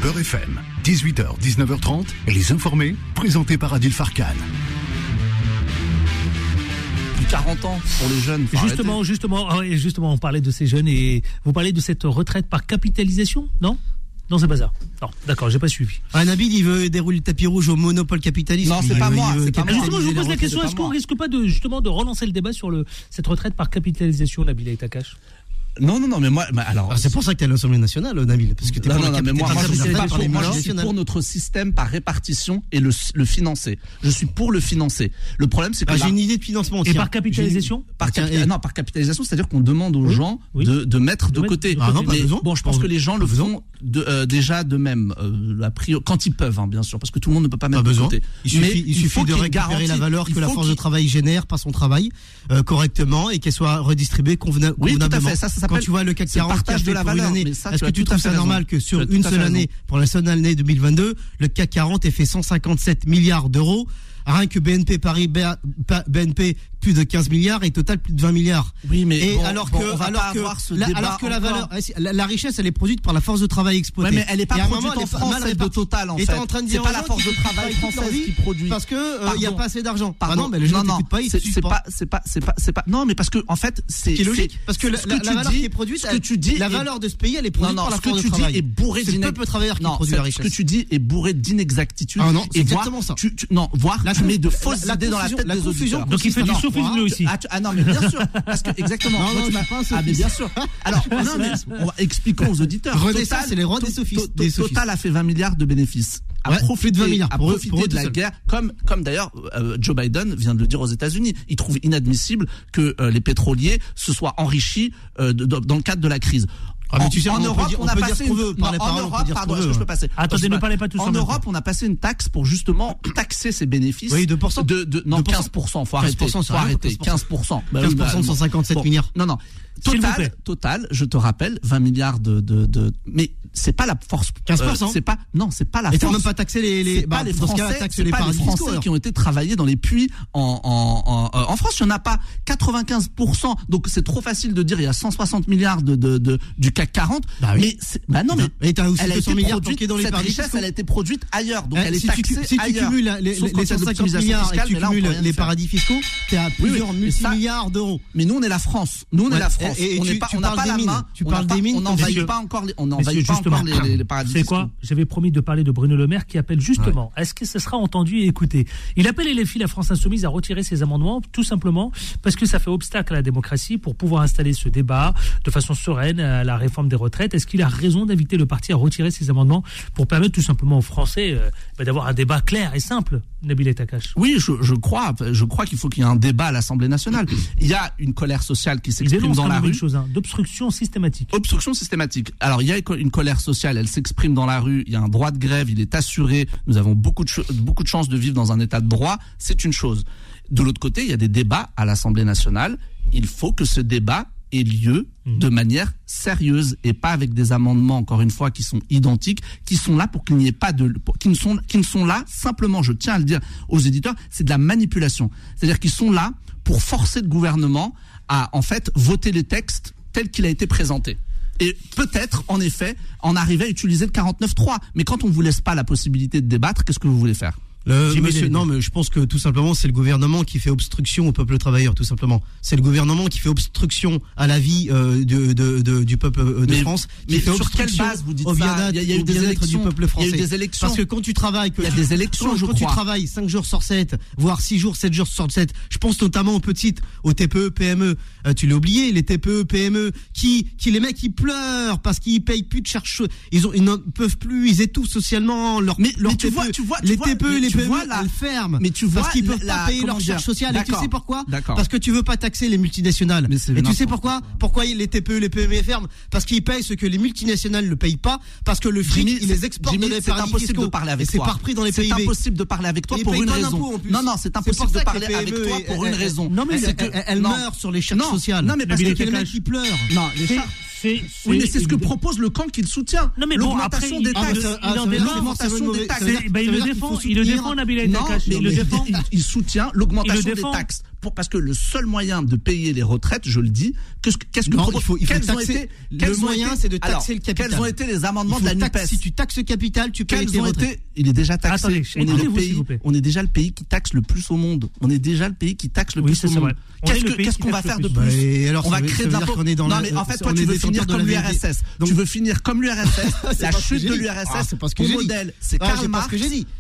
Beurre FM, 18h, 19h30, les informés, présentés par Adil Farkan. Plus 40 ans pour les jeunes. Justement, arrêter. justement, ah justement, on parlait de ces jeunes et vous parlez de cette retraite par capitalisation, non? Non, c'est pas ça. Non, d'accord, j'ai pas suivi. Un Nabil, il veut dérouler le tapis rouge au monopole capitaliste. Non, c'est pas veut- moi, veut pas moi. Ah, justement, je vous pose la question est-ce qu'on moi. risque pas de justement de relancer le débat sur le cette retraite par capitalisation, Nabil non, non, non, mais moi, alors. Ah, c'est pour ça que t'es à l'Assemblée nationale, Nabil, parce que t'es non, non, non, mais moi, moi, je suis pas pour, moi, je suis pour notre système par répartition et le, financer. Je suis pour le financer. Le problème, c'est que. Ah, j'ai une idée de financement. Hein. Tiens. Et par capitalisation Non, par capitalisation, c'est-à-dire qu'on demande aux gens. De, mettre de, côté. Ah, non, pas mais, bon, je pense que les gens le font euh, déjà de même, euh, quand ils peuvent, hein, bien sûr, parce que tout le monde ne peut pas mettre de côté. Il suffit, il suffit de récupérer la valeur que la force de travail génère par son travail euh, correctement et qu'elle soit redistribuée convenablement. Oui, tout à fait. Ça, quand tu vois le CAC 40 partage de la valeur. Est-ce que tu trouves ça normal que sur une seule année, pour la seule année 2022, le CAC 40 ait fait 157 milliards d'euros. Rien que BNP Paris, BNP, plus de 15 milliards et total plus de 20 milliards. Oui, mais et bon, alors que, bon, alors, que la, alors que, la, valeur, eh, la, la, richesse, elle est produite par la force de travail exploitée. Ouais, mais elle n'est pas produite moment, en France, celle de Total en et fait. en train de dire pas la force de travail française qui produit. Parce que euh, il euh, n'y a pas assez d'argent. Pardon, bah non, mais les gens non, non. pas, c'est pas, c'est pas, c'est pas, c'est pas. Non, mais parce que en fait, c'est logique. Parce que la, valeur qui est produite, ce que tu dis, la valeur de ce pays, elle est produite par la force de travail. Ce que tu dis est bourré d'inexactitude. Ce que tu dis est bourré d'inexactitude. Ah non, c'est exactement ça. Non, voir la, met de fausses idées dans la tête la des auditeurs. Donc il fait du soufisme lui aussi. Ah, ah non, mais bien sûr. Parce que exactement. Ah mais bien sûr. Alors non mais expliquons aux auditeurs. Total, c'est les rois des sophistes. Total a fait 20 milliards de bénéfices à ouais, de 20 milliards, à pour de la guerre, comme, comme d'ailleurs euh, Joe Biden vient de le dire aux États-Unis. Il trouve inadmissible que euh, les pétroliers se soient enrichis euh, dans le cadre de la crise. Ah, mais tu sais, en, on Europe, on, a passé. Une... Veut, en Europe, pardon, est-ce que je peux passer? Attendez, ne parlez pas tous. En Europe, on a passé une taxe pour justement taxer ces bénéfices. Oui, 2%. De, de, non, 15%. Faut arrêter. 15%, faut arrêter. 15%. 15% de 157 milliards. Non, non. Total, total, je te rappelle, 20 milliards de, de, de mais c'est pas la force. 15%. Euh, c'est pas, non, c'est pas la Et force. Et même pas taxer les, les, bah, pas les Français, pas les Français qui ont été travaillés dans les puits en, en, en, euh, en France. Il n'y en a pas 95%. Donc c'est trop facile de dire, il y a 160 milliards de, de, de du CAC 40. Bah oui. Mais, bah non, mais. Et as aussi elle 200 a été milliards produite, dans les Cette richesse, elle a été produite ailleurs. Donc bah, elle si est taxée tu, si tu cumules les, les 150 milliards et tu cumules les paradis fiscaux, t'es à plusieurs milliards d'euros. Mais nous, on est la France. Nous, on est la France. Et, on tu, pas, tu parles pas des mines. Main, tu parles des mines. On n'envahit pas encore. On n'envahit pas encore les, les paradis. C'est quoi J'avais promis de parler de Bruno Le Maire qui appelle justement. Est-ce que ce sera entendu et écouté? Il appelle les filles la France insoumise à retirer ses amendements, tout simplement parce que ça fait obstacle à la démocratie pour pouvoir installer ce débat de façon sereine à la réforme des retraites. Est-ce qu'il a raison d'inviter le parti à retirer ses amendements pour permettre tout simplement aux Français euh, bah, d'avoir un débat clair et simple, Nabil Takash? Oui, je crois, je crois qu'il faut qu'il y ait un débat à l'Assemblée nationale. Il y a une colère sociale qui s'exprime dans la chose, hein. d'obstruction systématique. Obstruction systématique. Alors, il y a une colère sociale, elle s'exprime dans la rue, il y a un droit de grève, il est assuré, nous avons beaucoup de, beaucoup de chances de vivre dans un état de droit, c'est une chose. De l'autre côté, il y a des débats à l'Assemblée nationale, il faut que ce débat ait lieu mmh. de manière sérieuse et pas avec des amendements encore une fois qui sont identiques qui sont là pour qu'il n'y ait pas de qui ne sont qui ne sont là simplement je tiens à le dire aux éditeurs c'est de la manipulation c'est-à-dire qu'ils sont là pour forcer le gouvernement à en fait voter les textes tel qu'il a été présenté. Et peut-être, en effet, en arriver à utiliser le 49-3. Mais quand on ne vous laisse pas la possibilité de débattre, qu'est-ce que vous voulez faire? Monsieur, non, mais je pense que tout simplement, c'est le gouvernement qui fait obstruction au peuple travailleur, tout simplement. C'est le gouvernement qui fait obstruction à la vie euh, du peuple euh, de France. Mais sur quelle base vous dites ça Il y, a eu des élections Parce que quand tu travailles, y a des élections. Quand tu travailles 5 jours sur 7, voire 6 jours, 7 jours sur 7, je pense notamment aux petites, aux TPE, PME. Euh, tu l'as oublié, les TPE, PME, qui, qui les mecs, ils pleurent parce qu'ils payent plus de chercheurs. Ils, ne peuvent plus, ils étouffent socialement leur, mais, leur mais TPE, tu vois, tu vois, les TPE, les tu vois la ferme. Mais tu vois parce qu'ils peuvent pas payer leur charge sociale. Et tu sais pourquoi Parce que tu veux pas taxer les multinationales. Et tu sais pourquoi Pourquoi les TPE, les PME ferment Parce qu'ils payent ce que les multinationales ne payent pas. Parce que le fric, ils les exportent. C'est impossible de parler avec toi. C'est par prix dans les pays. C'est impossible de parler avec toi pour une raison. Non, non, c'est impossible de parler avec toi pour une raison. Non mais elle meurt sur les charges sociales. Non mais parce que les mecs qui pleurent. Non, les charges c'est. Oui, mais c'est ce que propose le camp qu'il soutient. Non, mais l'augmentation des taxes, l'augmentation des taxes. Il, le ah, défend, ben, il le défend, Nabil Il le défend. Il soutient l'augmentation des taxes parce que le seul moyen de payer les retraites, je le dis, qu'est-ce que, qu'est-ce que non, faut, moyen, c'est de taxer le capital. Quels ont été les amendements de la Nupes Si tu taxes le capital, tu payes quels tes ont retraites. Il est déjà taxé. On, est le pays, on est déjà le pays qui taxe le plus au monde. On est déjà le pays qui taxe le plus au monde. Qu'est-ce, qu'on va faire de plus bah, alors, On va créer de l'impôt. Non, mais en fait, toi, tu veux finir comme l'URSS. Tu veux finir ah, comme l'URSS. La chute de l'URSS. Ah, ton modèle, c'est Karl Marx.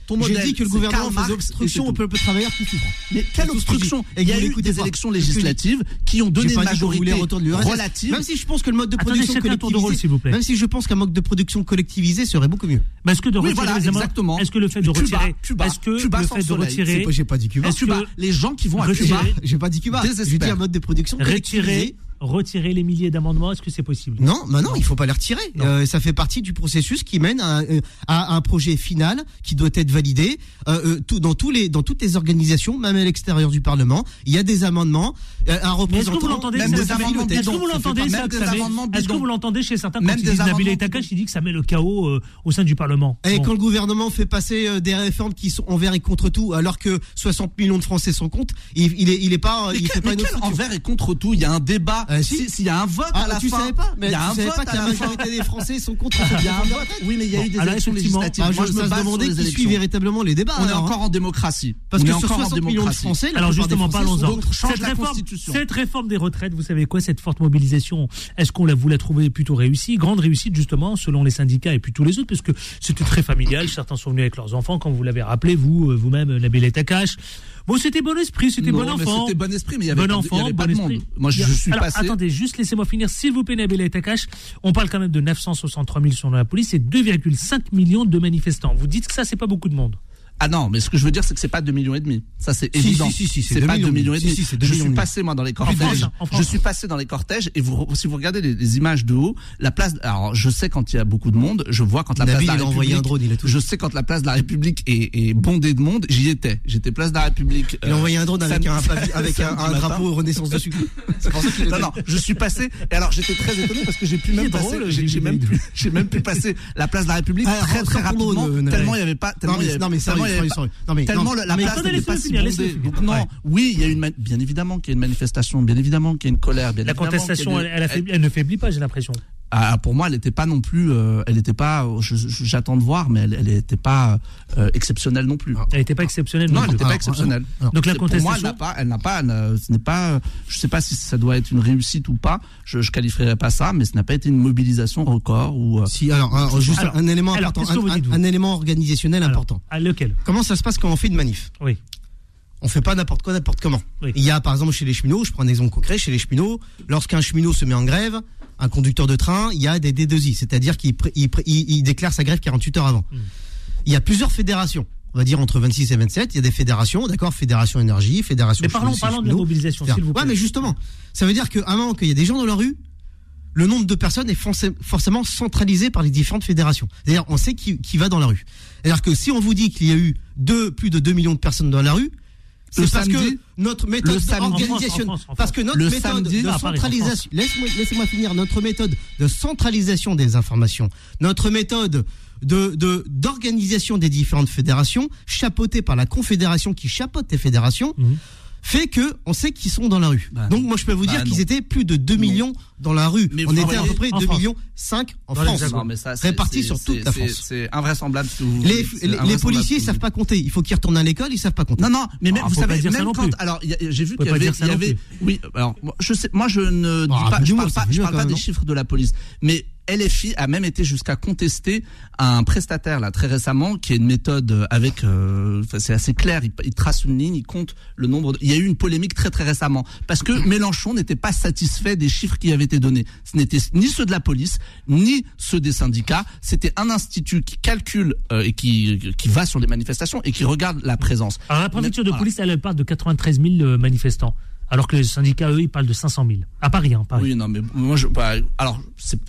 Ton modèle, J'ai dit que le gouvernement faisait obstruction au peuple travailleur qui souffre. Mais quelle obstruction y a eu des élections législatives qui ont donné une majorité relative. Même si je pense que le mode de production collectivisé, de s'il vous plaît. même si je pense qu'un mode de production collectivisé serait beaucoup mieux. Mais est-ce que de retirer voilà, exactement. Est-ce que le fait de retirer, Cuba, Cuba, est-ce que le fait de retirer, j'ai pas dit Cuba, les gens qui vont à Cuba, j'ai pas dit Cuba, j'ai dit un mode de production collectivisé retirer les milliers d'amendements Est-ce que c'est possible? Non, bah non, il faut pas les retirer. Euh, ça fait partie du processus qui mène à, euh, un projet final qui doit être validé. Euh, dans, tous les, dans toutes les organisations, même à l'extérieur du Parlement, il y a des amendements. est-ce que vous l'entendez Même des amendements Est-ce que vous l'entendez chez certains Même des amendements. Takash, il dit que ça met le chaos euh, au sein du Parlement. Et bon. quand le gouvernement fait passer des réformes qui sont envers et contre tout, alors que 60 millions de Français sont contre, il, il est, il est pas, mais il quel, fait pas une envers et contre tout? Il y a un débat euh, s'il y a un vote ah, tu fin. Savais pas, mais il y a un vote pas que la majorité des Français sont contre cette Oui, mais il y a eu des élections législatives. Moi, je me demandais qui suit véritablement les débats. On est encore hein. en démocratie. Parce que sur 60 millions de Français, alors justement, parlons-en. Cette réforme des retraites, vous savez quoi, cette forte mobilisation, est-ce qu'on la vous la trouvez plutôt réussie Grande réussite, justement, selon les syndicats et puis tous les autres, parce que c'était très familial. Certains sont venus avec leurs enfants, comme vous l'avez rappelé, vous, euh, vous-même, euh, la belle Bon, c'était bon esprit, c'était bon enfant. C'était bon esprit, mais il y avait bon pas, de monde. Moi, je, suis passé Attendez, juste laissez-moi finir, s'il vous plaît, Nabil et Takash. On parle quand même de 963 000 selon la police et 2,5 millions de manifestants. Vous dites que ça, c'est pas beaucoup de monde. Ah non, mais ce que je veux dire, c'est que c'est pas 2 millions et demi. Ça, c'est évident. Si, si, c'est pas 2 millions et demi. je suis passé, moi, dans les cortèges. Hein, je suis passé dans les cortèges et vous, si vous regardez les, images de haut, la place, alors, je sais quand il y a beaucoup de monde, je vois quand la place de la il République. Envoyé un drone, il a tout je sais quand la place de la République est, bondée de monde, j'y étais. J'étais place de la République. il a envoyé un drone euh, avec, un, avec un, drapeau Renaissance dessus. c'est pour ça qu'il Non, non, je suis passé et alors, j'étais très étonné parce que j'ai pu même passer, j'ai même pu, j'ai même pu passer la place de la République ah, très, très rapidement, euh, tellement il y avait pas, tellement il y avait non, mais, la place n'est non, oui, il y a une bien évidemment qu'il y a une manifestation, bien évidemment qu'il y a une colère, La contestation, elle, ne faiblit pas, j'ai l'impression. Ah, pour moi, elle n'était pas non plus, euh, elle n'était pas, euh, j'attends de voir, mais elle n'était pas euh, exceptionnelle non plus. Elle n'était pas exceptionnelle. Non, non elle n'était pas exceptionnelle. Donc la contestation. Pour moi, elle n'a pas, ce n'est pas, je ne sais pas si ça doit être une réussite ou pas. Je, ne qualifierais pas ça, mais ce n'a pas été une mobilisation record ou. Si alors, alors juste alors, un élément important, un, élément organisationnel important. Lequel? Comment ça se passe quand on fait une manif? Oui on fait pas n'importe quoi, n'importe comment. Il y a par exemple chez les cheminots, je prends un exemple concret, chez les cheminots, lorsqu'un cheminot se met en grève, un conducteur de train, il y a des D2I, c'est-à-dire qu'il déclare sa grève 48 heures avant. Hmm. Il y a plusieurs fédérations on va dire entre 26 et 27, il y a des fédérations, d'accord, fédération énergie, fédération. Mais parlons, parlons de mobilisation, s'il vous plaît. Ouais, mais justement, ça veut dire qu'à un moment qu'il y a des gens dans la rue, le nombre de personnes est forcément centralisé par les différentes fédérations. C'est-à-dire, on sait qui, qui va dans la rue. C'est-à-dire que si on vous dit qu'il y a eu deux, plus de 2 millions de personnes dans la rue, c'est parce que notre méthode d'organisation, parce que notre méthode de centralisation, laisse-moi finir, notre méthode de centralisation des informations, notre méthode d'organisation des différentes fédérations, chapeautée par la confédération qui chapeaute les fédérations fait que on sait qu'ils sont dans la rue. Bah Donc moi je peux vous dire bah qu'ils étaient plus de 2 millions dans la rue. Mais on était à peu près 2 millions 5 en France, répartis sur toute la France. C'est invraisemblable. Vous les, policiers ils savent pas compter. Il faut qu'ils retournent à l'école, ils savent pas compter. Non non, mais vous savez même quand alors j'ai vu qu'il y avait, oui alors je sais moi je ne dis ah, pas je parle pas des chiffres de la police, mais LFI a même été jusqu'à contester un prestataire là très récemment qui est une méthode euh, avec euh, c'est assez clair il, trace une ligne il compte le nombre il y a eu une polémique très très récemment parce que Mélenchon n'était pas satisfait des chiffres qui avaient été donnés ce n'était ni ceux de la police ni ceux des syndicats c'était un institut qui calcule euh, et qui qui va sur les manifestations et qui regarde la présence. Alors la préfecture de police voilà. elle parle de 93 000 manifestants alors que les syndicats, eux, ils parlent de 500 000. À Paris, hein, Paris. Oui, non, mais moi, je, bah, alors,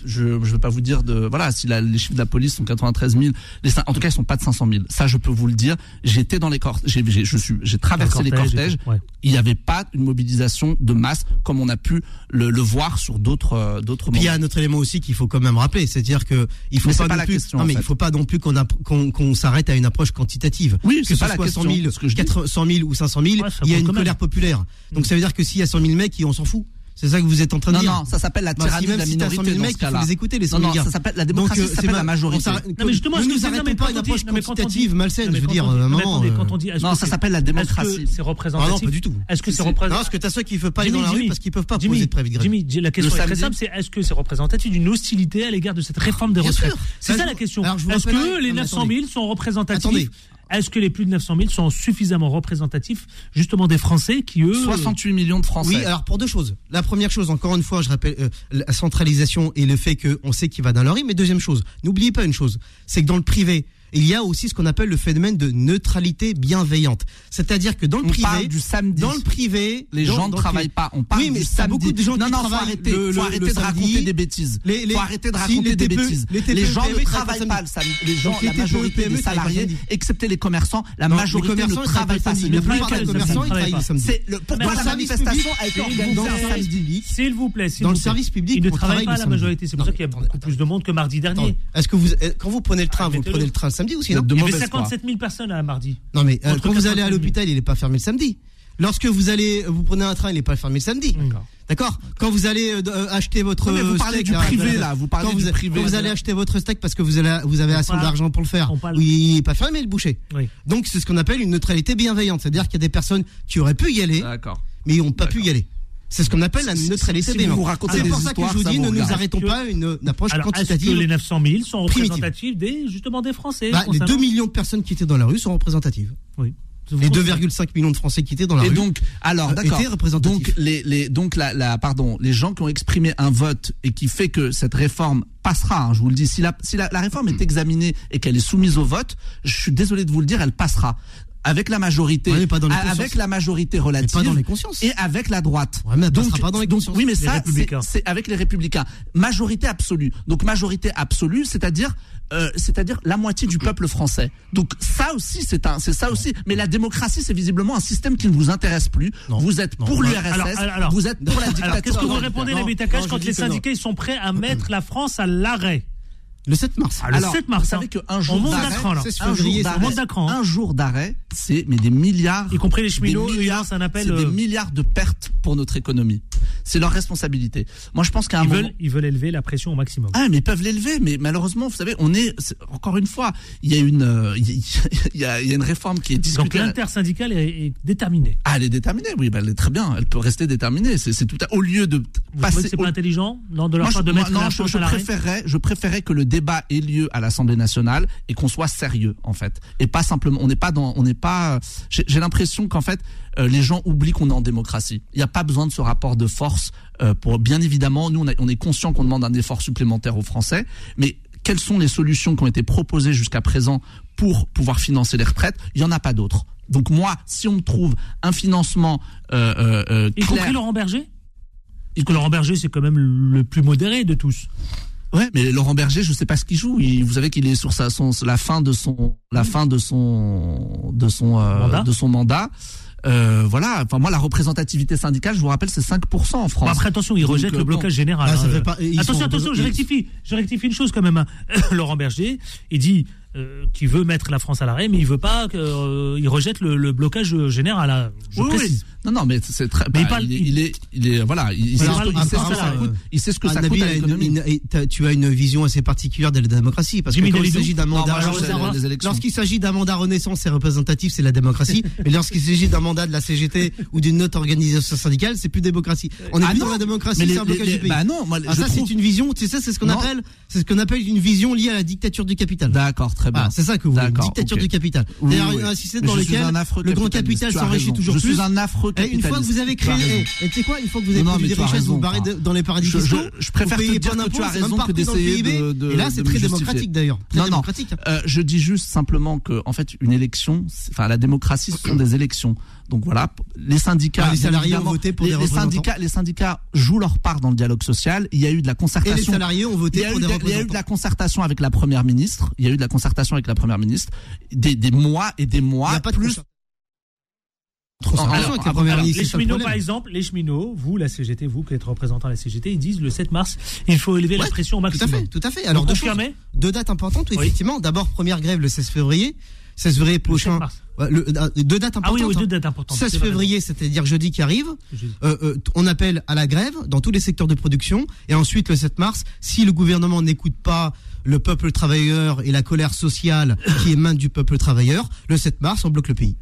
je ne vais pas vous dire de. Voilà, si la, les chiffres de la police sont 93 000, les, en tout cas, ils sont pas de 500 000. Ça, je peux vous le dire. J'étais dans les cortèges, j'ai, je suis, j'ai traversé les cortèges. Il n'y avait pas une mobilisation de masse comme on a pu le, le voir sur d'autres, euh, d'autres. Il y a un autre élément aussi qu'il faut quand même rappeler, c'est-à-dire que il faut pas, non plus, mais faut pas non plus qu'on, s'arrête à une approche quantitative. Oui, c'est pas la question, 100 000, ce 400 000 ou 500 000, il y a une colère populaire. Donc mm. ça veut dire dire que s'il y a 100 000 mecs, on s'en fout. C'est ça que vous êtes en train de non, dire. Non, ça s'appelle la bah, tyrannie si de la minorité. Si 100 000 mecs, il faut les écouter, les 100 000 Non, non ça s'appelle la démocratie, Donc, ça s'appelle ma... la majorité. Non, mais justement, ne nous, nous pas une approche quantitative malsaine, je veux dire, à un moment. Non, euh, ça s'appelle la démocratie. C'est représentatif. Ah non, pas du tout. Est-ce que c'est représentatif Non, parce que t'as ceux qui ne veulent pas aller dans la rue parce qu'ils ne peuvent pas poser de préavis de grève. Jimmy, la question est très simple, c'est est-ce que c'est représentatif d'une hostilité à l'égard de cette réforme des retraites C'est bah, ça la question. Est-ce que les 900 000 sont représentatifs est-ce que les plus de 900 000 sont suffisamment représentatifs justement des Français qui eux 68 millions de Français. Oui, alors pour deux choses. La première chose, encore une fois, je rappelle euh, la centralisation et le fait qu'on sait qu'il va dans leur rythme. Mais deuxième chose, n'oubliez pas une chose, c'est que dans le privé, il y a aussi ce qu'on appelle le phénomène de neutralité bienveillante. C'est-à-dire que dans le On privé, parle du samedi. dans le privé, Les dans- gens ne le travaillent privé- pas. On parle oui, mais du samedi. beaucoup de gens non, qui non, faut travaillent arrêter, le- faut le- arrêter le de samedi. raconter des bêtises. Les- les- faut arrêter de si, raconter les des TPE bêtises. les TPE, Les gens ne travaillent pas le samedi. Les gens, la les TPE, majorité des travaillent pas le salariés, excepté les commerçants, la Non, majorité les ne travaille pas le plupart des le commerçants, samedi. ils travaillent le samedi. Le, pourquoi le la manifestation a été dans organisée le samedi S'il vous plaît, s'il Dans vous le plaît. service public, Ils ne travaillent travaille pas le la majorité. C'est pour ça qu'il y a beaucoup plus de monde que mardi dernier. Est-ce que vous, euh, quand vous prenez le train, Ah, vous prenez le train le samedi De Il y avait mauvaise foi. 57 000 personnes à mardi. Non mais euh, quand vous allez à 80 000. l'hôpital, il n'est pas fermé le samedi. Lorsque vous allez, vous prenez un train, il n'est pas fermé le samedi. D'accord. D'accord Quand vous allez euh, euh, acheter votre Non, mais vous parlez steak, du là, privé, là, vous parlez quand du vous, privé. Quand vous allez acheter votre steak parce que vous avez, vous avez On assez d'argent pour le faire. Oui, il n'est pas fermé le boucher. Oui. Donc c'est ce qu'on appelle une neutralité bienveillante. C'est-à-dire qu'il y a des personnes qui auraient pu y aller, mais ils n'ont pas pu y aller. C'est ce qu'on appelle la neutralité si vous C'est des pour ça que je vous dis, ne nous arrêtons pas une, une approche Alors, est-ce que quantitative. les 900 000 sont représentatifs des, justement des Français Bah, les concernant- 2 millions de personnes qui étaient dans la rue sont représentatives. Oui. Les 2,5 millions de Français qui étaient dans la Et rue. donc, alors, euh, d'accord. Donc, les, les, donc la, la, pardon, les gens qui ont exprimé un vote et qui fait que cette réforme passera, hein, je vous le dis, si la, si la, la réforme est examinée et qu'elle est soumise au vote, je suis désolé de vous le dire, elle passera. Avec la majorité, Ouais, pas dans les avec la majorité relative pas dans les consciences. et avec la droite. Ouais, mais elle donc, passera pas dans les donc, consciences. oui, mais Les ça, c'est avec les républicains. Majorité absolue. Donc majorité absolue, c'est-à-dire, euh, c'est-à-dire la moitié du peuple français. Donc ça aussi, c'est un, c'est ça aussi. Mais la démocratie, c'est visiblement un système qui ne vous intéresse plus. Non. Vous êtes Non. pour l'URSS, Alors, alors, alors. vous êtes pour la dictature. Alors, qu'est-ce que vous répondez, non, les non, quand les syndicats ils sont prêts à mettre la France à l'arrêt? Le 7 mars. Ah, le Alors, 7 mars, vous savez hein. qu'un jour d'arrêt, un jour cran, hein. un jour d'arrêt, c'est mais des milliards, Y compris les des cheminots, ils milliards, un appel, c'est des euh, milliards de pertes pour notre économie. C'est leur responsabilité. Moi, je pense qu'à un ils moment, veulent, ils veulent élever la pression au maximum. Ah, mais ils peuvent l'élever, mais malheureusement, vous savez, on est, c'est- encore une fois, il y a une, euh, il y, a- il y a, une réforme qui est Donc discutée. l'intersyndicale est, est déterminée. Ah, elle est déterminée, oui, bah, elle est très bien, elle peut rester déterminée. C'est, tout à, au lieu de Vous passer. que c'est au- pas intelligent non, de leur Moi, part de moi, mettre non, la je, je préférerais, je préférerais que le débat ait lieu à l'Assemblée nationale et qu'on soit sérieux, en fait, et pas simplement, on n'est pas dans, on n'est pas. J'ai, l'impression qu'en fait, euh, les gens oublient qu'on est en démocratie. Il n'y a pas besoin de ce rapport de force euh, pour, bien évidemment, nous, on, a- on est conscient qu'on demande un effort supplémentaire aux Français, mais quelles sont les solutions qui ont été proposées jusqu'à présent pour pouvoir financer les retraites? Il y en a pas d'autres. Donc moi, si on me trouve un financement euh, euh, Y compris Laurent Berger? Parce que Laurent Berger, c'est quand même le plus modéré de tous. Ouais, mais Laurent Berger, je sais pas ce qu'il joue. Il, vous savez qu'il est sur sa, son, la fin de son, la fin de son, de son, euh, Mandat. de son mandat. Euh, voilà. Enfin, moi, la représentativité syndicale, je vous rappelle, c'est 5% en France. Bon, après, attention, il Donc, rejette euh, le bon. blocage général. Ah, ça hein. fait pas- ils attention, sont- attention, je ils- rectifie. Je rectifie une chose quand même. hein. Laurent Berger, il dit euh, qu'il veut mettre la France à l'arrêt, mais il veut pas qu'il rejette le, le blocage général. hein. Je Oui. Non, non, mais c'est très. Mais il bah, parle- il, est, il est, il est- voilà. Il, il sait, ce que- il sait ce que apparemment, ça coûte. euh, Il sait ce que Ah, ça Nabil coûte à a une- l'économie. une- et t'as- tu as une vision assez particulière de la démocratie parce que Jimmy quand il s'agit d'un mandat, élections. lorsqu'il s'agit d'un mandat Renaissance, c'est représentatif, c'est la démocratie. mais lorsqu'il s'agit d'un mandat de la CGT ou d'une autre organisation syndicale, c'est plus démocratie. On est Ah plus non, dans la démocratie, c'est un blocage du pays. bah non, moi, Ah, ça trouve- c'est une vision, tu sais, c'est ce qu'on appelle, c'est ce qu'on appelle une vision liée à la dictature du capital. D'accord, très bien. Voilà, c'est ça que vous voulez, dictature ok. du capital. Oui, C'est-à-dire oui. un système dans je lequel le grand capitaliste, capital s'enrichit toujours je plus. suis un affreux Et une fois que capitaliste. vous avez créé, et, tu sais quoi, une fois que vous avez Non, produit des richesses, vous barrez dans les paradis je- fiscaux. je- je préfère te dire que tu as raison que d'essayer de- Et là, c'est très démocratique d'ailleurs. Très Non, non. démocratique. Euh, je dis juste simplement que, en fait, une élection, enfin, la démocratie, ce sont des élections. Donc voilà, les syndicats, Ah, les salariés ont voté pour les, des les représentants. syndicats, les syndicats jouent leur part dans le dialogue social. Il y a eu de la Et concertation. les salariés ont il voté y, a pour eu des de, il y a eu de représentants. la concertation avec la première ministre. Il y a eu de la concertation avec la première ministre. Des, des mois et des Il n'y mois. a pas de plus. Alors, avec la alors, première Alors, ministre. les le cheminots, par exemple, les cheminots, vous, la CGT, vous qui êtes représentant de la CGT, ils disent le 7 mars, il faut élever la pression au Tout à maximum. fait, tout à fait. Alors deux choses, deux dates importantes, Oui. effectivement. D'abord première grève le 16 février. 16 février Le 7 prochain. Ouais, le- euh, deux dates Ah oui, importantes. oui, deux hein. dates importantes. 16 c'est vrai. février, c'est-à-dire jeudi qui arrive. Jeudi. Euh, euh, on appelle à la grève dans tous les secteurs de production. Et ensuite, le 7 mars, si le gouvernement n'écoute pas le peuple travailleur et la colère sociale qui émane du peuple travailleur, le 7 mars, on bloque le pays.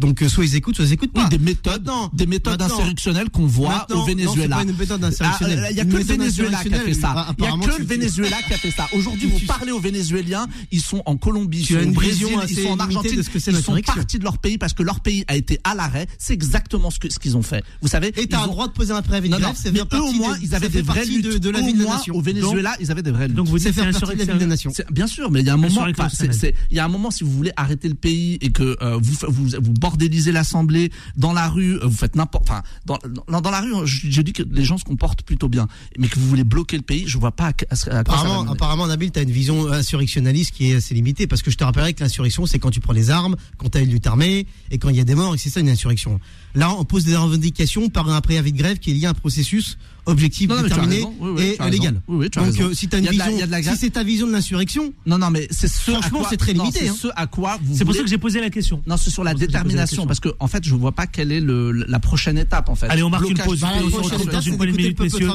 Donc soit ils écoutent, soit ils écoutent pas. des méthodes, des méthodes insurrectionnelles qu'on voit au Venezuela. Non, pas une méthode insurrectionnelle. Il y a que le Venezuela qui a fait ça. Il y a que le Venezuela qui a fait ça. Aujourd'hui, vous parlez aux Vénézuéliens, ils sont en Colombie, ils sont au Brésil, ils sont en Argentine, ils sont partis de leur pays parce que leur pays a été à l'arrêt. C'est exactement ce que ce qu'ils ont fait. Vous savez. Et t'as le droit de poser un préavis de grève. Mais eux au moins, ils avaient des vraies luttes de la vie de la. Au Venezuela, ils avaient des vraies luttes. Donc vous dites faire de la vie de nation. Bien sûr, mais il y a un moment, il y a un moment si vous voulez arrêter le pays et que vous vous vous bordélisez l'Assemblée dans la rue, vous faites n'importe, enfin dans, dans la rue, je, dis que les gens se comportent plutôt bien, mais que vous voulez bloquer le pays, je vois pas à, quoi apparemment, apparemment, Nabil, t'as une vision insurrectionnaliste qui est assez limitée parce que je te rappellerai que l'insurrection, c'est quand tu prends les armes, quand t'as une lutte armée et quand il y a des morts et c'est ça une insurrection. Là, on pose des revendications par un préavis de grève qui est lié à un processus objectif, déterminé et légal. Donc, euh, si as une vision, si c'est ta vision de l'insurrection, non, non, mais c'est ce franchement, c'est très limité. C'est hein. ce à quoi vous. C'est pour ça que j'ai posé la question. Non, c'est sur la détermination, parce que en fait, je vois pas quelle est le, la prochaine étape en fait. Allez, on marque une pause. Dans une poignée de minutes, messieurs.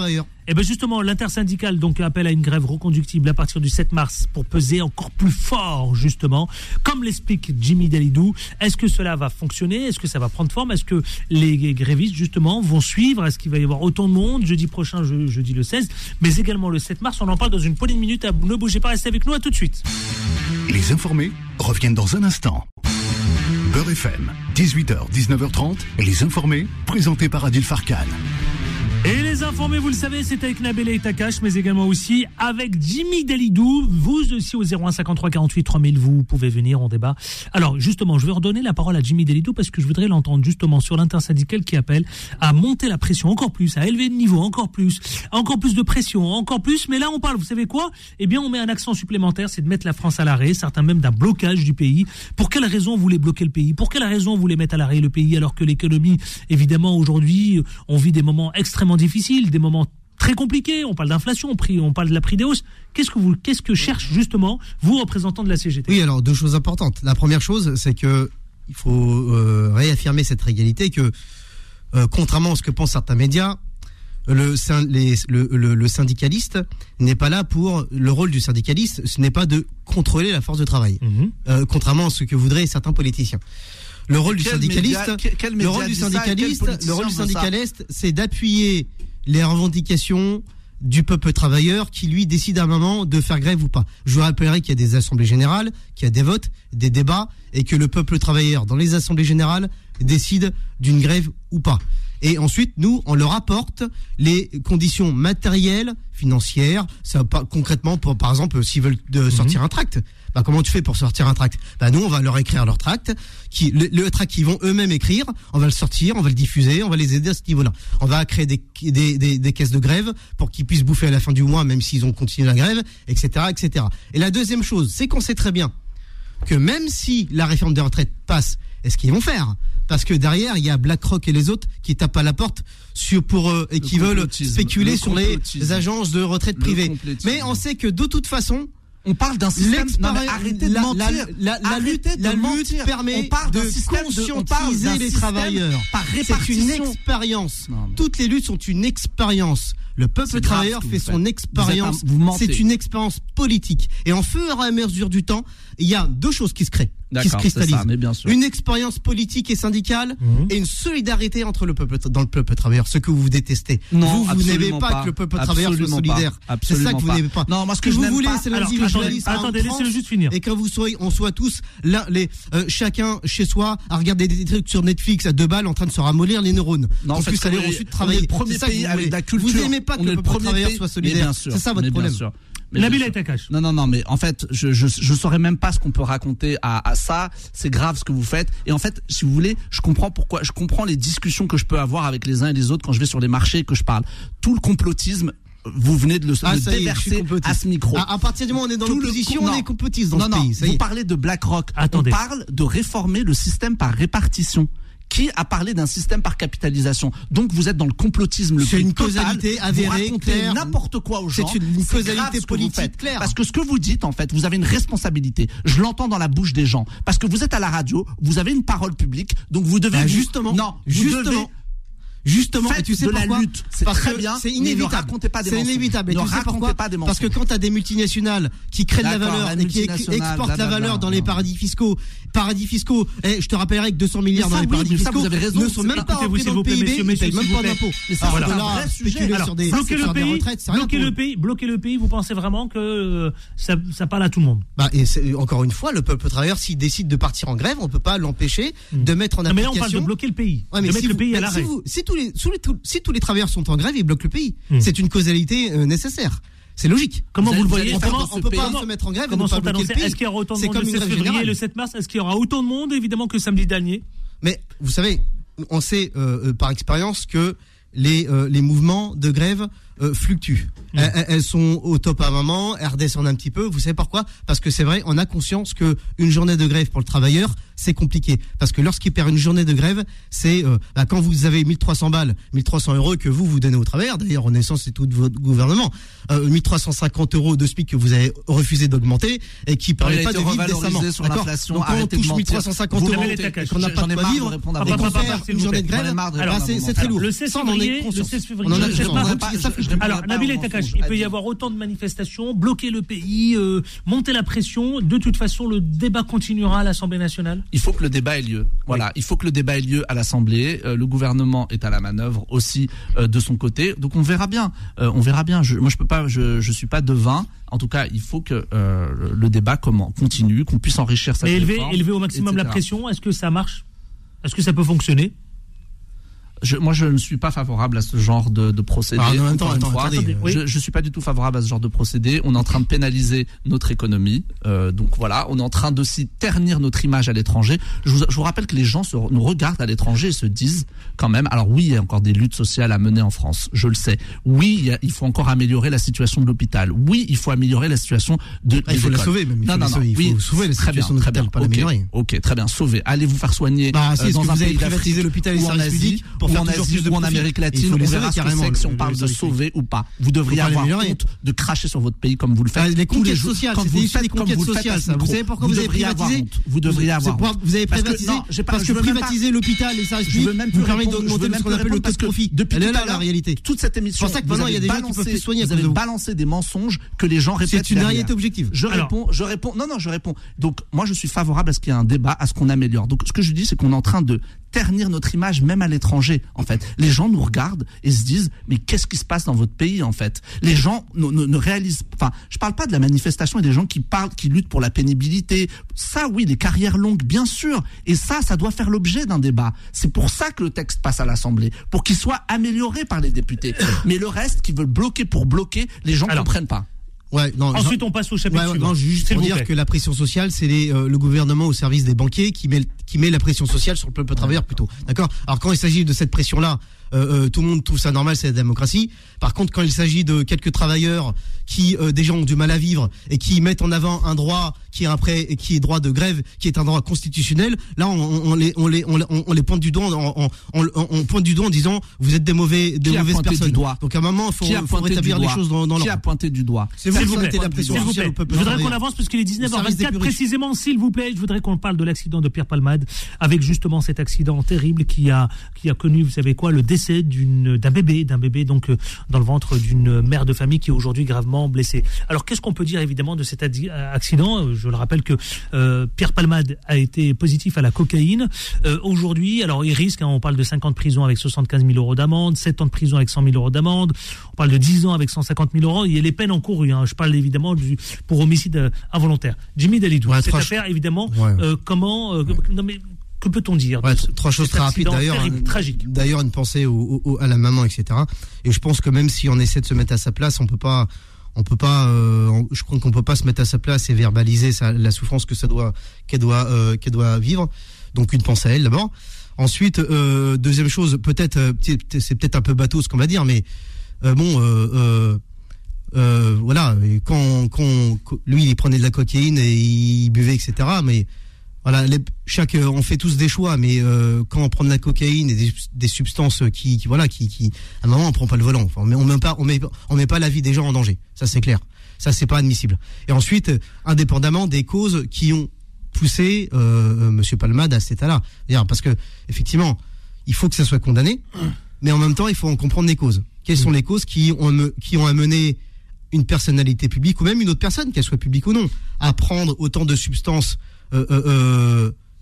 Et ben justement, l'intersyndicale donc appelle à une grève reconductible à partir du 7 mars pour peser encore plus fort justement, comme l'explique Jimmy Dalidou. Est-ce que cela va fonctionner? Est-ce que ça va prendre forme? Est-ce que les grévistes justement vont suivre? Est-ce qu'il va y avoir autant de monde? Jeudi prochain, jeudi le 16, mais également le 7 mars On en parle dans une poignée de minutes. Ne bougez pas, restez avec nous. À tout de suite. Les informés reviennent dans un instant. Beurre FM, 18h, 19h30, les informés, présentés par Adil Farkan. Et les informés, vous le savez, c'est avec Nabil et Takash, mais également aussi avec Jimmy Delidou. Vous aussi au 01 53 48 3000, vous pouvez venir, en débat. Alors justement, je vais redonner la parole à Jimmy Delidou parce que je voudrais l'entendre justement sur l'intersyndicale qui appelle à monter la pression encore plus, à élever le niveau encore plus, encore plus de pression, encore plus. Mais là, on parle, vous savez quoi? Eh bien, on met un accent supplémentaire, c'est de mettre la France à l'arrêt, certains même d'un blocage du pays. Pour quelle raison vous voulez bloquer le pays? Pour quelle raison vous voulez mettre à l'arrêt le pays alors que l'économie, évidemment, aujourd'hui, on vit des moments extrêmement difficiles, des moments très compliqués. On parle d'inflation, on parle de la prix des hausses. Qu'est-ce que vous, qu'est-ce que cherche justement vous représentants de la CGT Oui, alors deux choses importantes. La première chose, c'est que il faut euh, réaffirmer cette réalité que, euh, contrairement à ce que pensent certains médias, le, le, syndicaliste n'est pas là pour le rôle du syndicaliste, ce n'est pas de contrôler la force de travail, mhm. euh, contrairement à ce que voudraient certains politiciens. Le rôle du syndicaliste, le rôle du syndicaliste, le rôle du syndicaliste, c'est d'appuyer les revendications du peuple travailleur qui lui décide à un moment de faire grève ou pas. Je vous rappellerai qu'il y a des assemblées générales, qu'il y a des votes, des débats et que le peuple travailleur dans les assemblées générales décide d'une grève ou pas. Et ensuite, nous, on leur apporte les conditions matérielles, financières, ça, concrètement, pour, par exemple, s'ils veulent de mhm. sortir un tract. Bah, comment tu fais pour sortir un tract bah, Nous, on va leur écrire leur tract, qui, le, tract qu'ils vont eux-mêmes écrire, on va le sortir, on va le diffuser, on va les aider à ce niveau-là. On va créer des, des, des, des caisses de grève pour qu'ils puissent bouffer à la fin du mois, même s'ils ont continué la grève, etc., etc. Et la deuxième chose, c'est qu'on sait très bien que même si la réforme des retraites passe, est-ce qu'ils vont faire Parce que derrière, il y a BlackRock et les autres qui tapent à la porte sur pour eux et qui veulent spéculer sur les, les agences de retraite privées. Mais on sait que de toute façon, on parle d'un système. Non, arrêtez de la, mentir. La, la, lutte, la lutte permet on parle de conscientiser les travailleurs. C'est une expérience. Toutes les luttes sont une expérience. Le peuple travailleur fait son expérience. C'est une expérience politique. Et en fur et à mesure du temps, il y a deux choses qui se créent qui se cristallise. Une expérience politique et syndicale mhm. et une solidarité entre le peuple dans le peuple travailleur, ce que vous détestez. Non, vous, vous n'aimez pas, que le peuple travailleur soit solidaire. C'est ça que vous n'aimez pas. Non, moi ce que, je vous voulez, c'est l'individualisme. Attendez, laissez-le juste finir. Et que vous soyez, on soit tous là, les, euh, chacun chez soi à regarder des trucs sur Netflix à deux balles en train de se ramollir les neurones. Non, en plus aller ensuite travailler. le premier pays avec la culture. Vous n'aimez pas que le peuple travailleur soit solidaire. C'est ça votre problème. Nabil Takash. Non, non, non, mais en fait, je, je, je saurais même pas ce qu'on peut raconter à, à ça. C'est grave ce que vous faites. Et en fait, si vous voulez, je comprends pourquoi, je comprends les discussions que je peux avoir avec les uns et les autres quand je vais sur les marchés et que je parle. Tout le complotisme, vous venez de le, ah, déverser à ce micro. À, partir du moment où on est dans l'opposition, on est complotiste dans non, ce pays. vous parlez de BlackRock. Attendez. On parle de réformer le système par répartition qui a parlé d'un système par capitalisation. Donc vous êtes dans le complotisme le plus une causalité avérée, n'importe quoi aux gens. C'est une causalité politique claire. Parce que ce que vous dites, en fait, vous avez une responsabilité. Je l'entends dans la bouche des gens. Parce que vous êtes à la radio, vous avez une parole publique, donc vous devez bah, justement. Non, justement. Justement, Faites et tu sais de la pourquoi lutte, c'est très que bien, C'est ne inévitable. pas des C'est inévitable. Et Ne tu sais pourquoi pas des Parce que quand tu as des multinationales qui créent de la valeur la et qui exportent la valeur dans les paradis fiscaux, paradis fiscaux, et je te rappellerai que 200 milliards dans les paradis fiscaux vous avez raison, ne sont même pas- s'il dans le PIB, messieurs, payent même pas d'impôts. Bloquer le pays, bloquer le pays, bloquer le pays. Vous pensez vraiment que euh, ça, parle à tout le monde? Bah, et encore une fois, le peuple travailleur, s'il décide de partir en grève, on peut pas l'empêcher de mettre en Hmm. Non, mais là, on application. parle de bloquer le pays, de si mettre le pays à l'arrêt. Si tous les, sous les- tous- si tous les travailleurs sont en grève, ils bloquent le pays. Hmm. C'est une causalité euh, nécessaire. C'est logique. Comment vous, Vous le voyez On on peut pas se mettre en grève et Comment ne pas bloquer le pays. Est-ce qu'il y aura autant de C'est monde comme le une 16 grève février et générale. le 7 mars Est-ce qu'il y aura autant de monde, évidemment, que samedi dernier Mais vous savez, on sait euh, euh, par expérience que les, euh, les mouvements de grève euh, fluctuent. Mm. Elles, elles- elles sont au top à un moment, elles redescendent un petit peu. Vous savez pourquoi? Parce que c'est vrai, on a conscience que une journée de grève pour le travailleur, c'est compliqué. Parce que lorsqu'il perd une journée de grève, c'est euh, bah, quand vous avez 1300 balles, 1300 euros que vous vous donnez au travailleur. D'ailleurs, Renaissance c'est tout votre gouvernement. Euh, 1350 euros de SMIC que vous avez refusé d'augmenter et qui Il permet pas de vivre décemment. sur l'inflation, Donc quand on touche mentir. 1350 Vous euros et qu'on n'a pas de quoi vivre, et qu'on S'il une journée de grève, c'est très lourd. le 16 Ça, on en février, le conscience. 16 On en a février, Alors, Nabil et Takash, il peut y avoir autant de manifestations, bloquer le pays, euh, monter la pression. De toute façon, le débat continuera à l'Assemblée nationale. Il faut que le débat ait lieu. Voilà, il faut que le débat ait lieu à l'Assemblée. Euh, le gouvernement est à la manœuvre aussi euh, de son côté. Donc on verra bien. Euh, on verra bien. Je, moi, je peux pas. Je, je suis pas devin. En tout cas, il faut que le débat comment continue, qu'on puisse enrichir cette Mais élever, réforme, élever au maximum la pression, est-ce que ça marche? Est-ce que ça peut fonctionner? Je, moi, je ne suis pas favorable à ce genre de, de procédé. Encore une attends, fois, attendez, oui. je, je suis pas du tout favorable à ce genre de procédé. On est en train de pénaliser notre économie. Euh, donc voilà, on est en train d'aussi ternir notre image à l'étranger. Je vous, je vous rappelle que les gens se- nous regardent à l'étranger et se disent quand même. Alors oui, il y a encore des luttes sociales à mener en France. Je le sais. Oui, il, y a- il faut encore améliorer la situation de l'hôpital. Oui, il faut améliorer la situation de. Ah, il faut la sauver, même. Il non, faut non, non. Il oui, faut sauver la très bien, situation de très bien. l'hôpital, pas Ok, l'améliorer. Ok, très bien. Sauver. Allez vous faire soigner Bah, si, euh, dans que un vous pays privatisé l'hôpital et les services publics pour ou faire en Asie ou en Amérique latine. On verra carrément, c'est si on le- parle le de sauver ou pas. Vous devriez avoir honte de cracher sur votre pays comme vous le Ah, faites les tous les conquêtes sociales, issu des conquêtes sociales, ça. Vous savez pourquoi vous avez privatisé honte. Vous devriez C'est avoir honte. Vous avez Parce que- privatisé parce que privatiser l'hôpital et services Je veux même vous plus permet d'augmenter même ce qu'on appelle le taux de profit. depuis là la réalité. toute cette émission, C'est pour ça que vous maintenant, il y a avez des gens qui balancé- peuvent soigner Vous avez balancé des mensonges que les gens répètent. C'est une réalité objective. Je réponds, je réponds. Non, non, je réponds. Donc, moi, je suis favorable à ce qu'il y ait un débat, à ce qu'on améliore. Donc, ce que je dis, c'est qu'on est en train de ternir notre image, même à l'étranger. En fait, les gens nous regardent et se disent, mais qu'est-ce qui se passe dans votre pays, en fait? Les gens ne, ne- ne réalisent. Enfin, je parle pas de la manifestation et des gens qui parlent, qui luttent pour la pénibilité. Ça, oui, les carrières longues, bien sûr. Et ça, ça doit faire l'objet d'un débat. C'est pour ça que le texte passe à l'Assemblée, pour qu'il soit amélioré par les députés. Mais le reste, qui veulent bloquer pour bloquer, les gens ne comprennent pas. Ouais, non, Ensuite, on passe au chapitre Ouais, suivant. non, juste pour dire que la pression sociale, c'est euh, le gouvernement au service des banquiers qui met, qui met la pression sociale sur le peuple travailleur plutôt. D'accord? Alors quand il s'agit de cette pression-là, euh, euh, tout le monde trouve ça normal, c'est la démocratie. Par contre, quand il s'agit de quelques travailleurs qui euh, déjà ont du mal à vivre et qui mettent en avant un droit qui est après et qui est droit de grève, qui est un droit constitutionnel, là on, on- les on les on, les- on les pointe du doigt on, on- on pointe du doigt en disant vous êtes des mauvais des Qui a mauvaises pointé du personnes. doigt Donc à un moment, il faut, faut rétablir les choses dans, dans Qui leur a pointé du doigt C'est vous qui mettez la pression vous plaît. Je voudrais qu'on avance parce qu'il est Au service des 19h24 plus riches. précisément, s'il vous plaît. Je voudrais qu'on parle de l'accident de Pierre Palmade avec justement cet accident terrible qui a qui a connu, vous savez quoi, le décès d'un bébé, d'un bébé donc euh, dans le ventre d'une mère de famille qui est aujourd'hui gravement blessée. Alors qu'est-ce qu'on peut dire évidemment de cet adi- accident? Euh, Je le rappelle que euh, Pierre Palmade a été positif à la cocaïne. Euh, aujourd'hui, alors il risque, hein, on parle de 5 ans de prison avec 75 000 euros d'amende, 7 ans de prison avec 100 000 euros d'amende, on parle de 10 ans avec 150 000 euros. Il y a les peines encourues. Hein. Je parle évidemment du, pour homicide euh, involontaire. Jimmy Dalidou, Ouais, cette affaire évidemment, Ouais. euh, comment, euh, non mais que peut-on dire Ouais, trois choses très rapides d'ailleurs. hein, tragique. D'ailleurs, une pensée au- au- à la maman, etc. Et je pense que même si on essaie de se mettre à sa place, on peut pas, on peut pas. euh, je crois qu'on peut pas se mettre à sa place et verbaliser sa- la souffrance que ça doit, qu'elle doit, euh, qu'elle doit vivre. Donc une pensée à elle d'abord. Ensuite, euh, deuxième chose, peut-être, euh, c'est peut-être un peu bateau ce qu'on va dire, mais euh, bon. euh, euh, euh, voilà, quand, quand- lui il prenait de la cocaïne et il buvait, etc. Mais voilà, chaque, euh, on fait tous des choix, mais euh, quand on prend de la cocaïne et des, substances qui, qui, voilà, qui, à un moment on prend pas le volant. Enfin, on met, on met pas, on met, on met pas la vie des gens en danger. Ça c'est clair. Ça c'est pas admissible. Et ensuite, euh, indépendamment des causes qui ont poussé euh, euh, Monsieur Palmade à cet état-là, parce que effectivement, il faut que ça soit condamné. mais en même temps, il faut en comprendre les causes. Quelles sont les causes qui ont, qui ont amené une personnalité publique ou même une autre personne, qu'elle soit publique ou non, à prendre autant de substances euh, euh, euh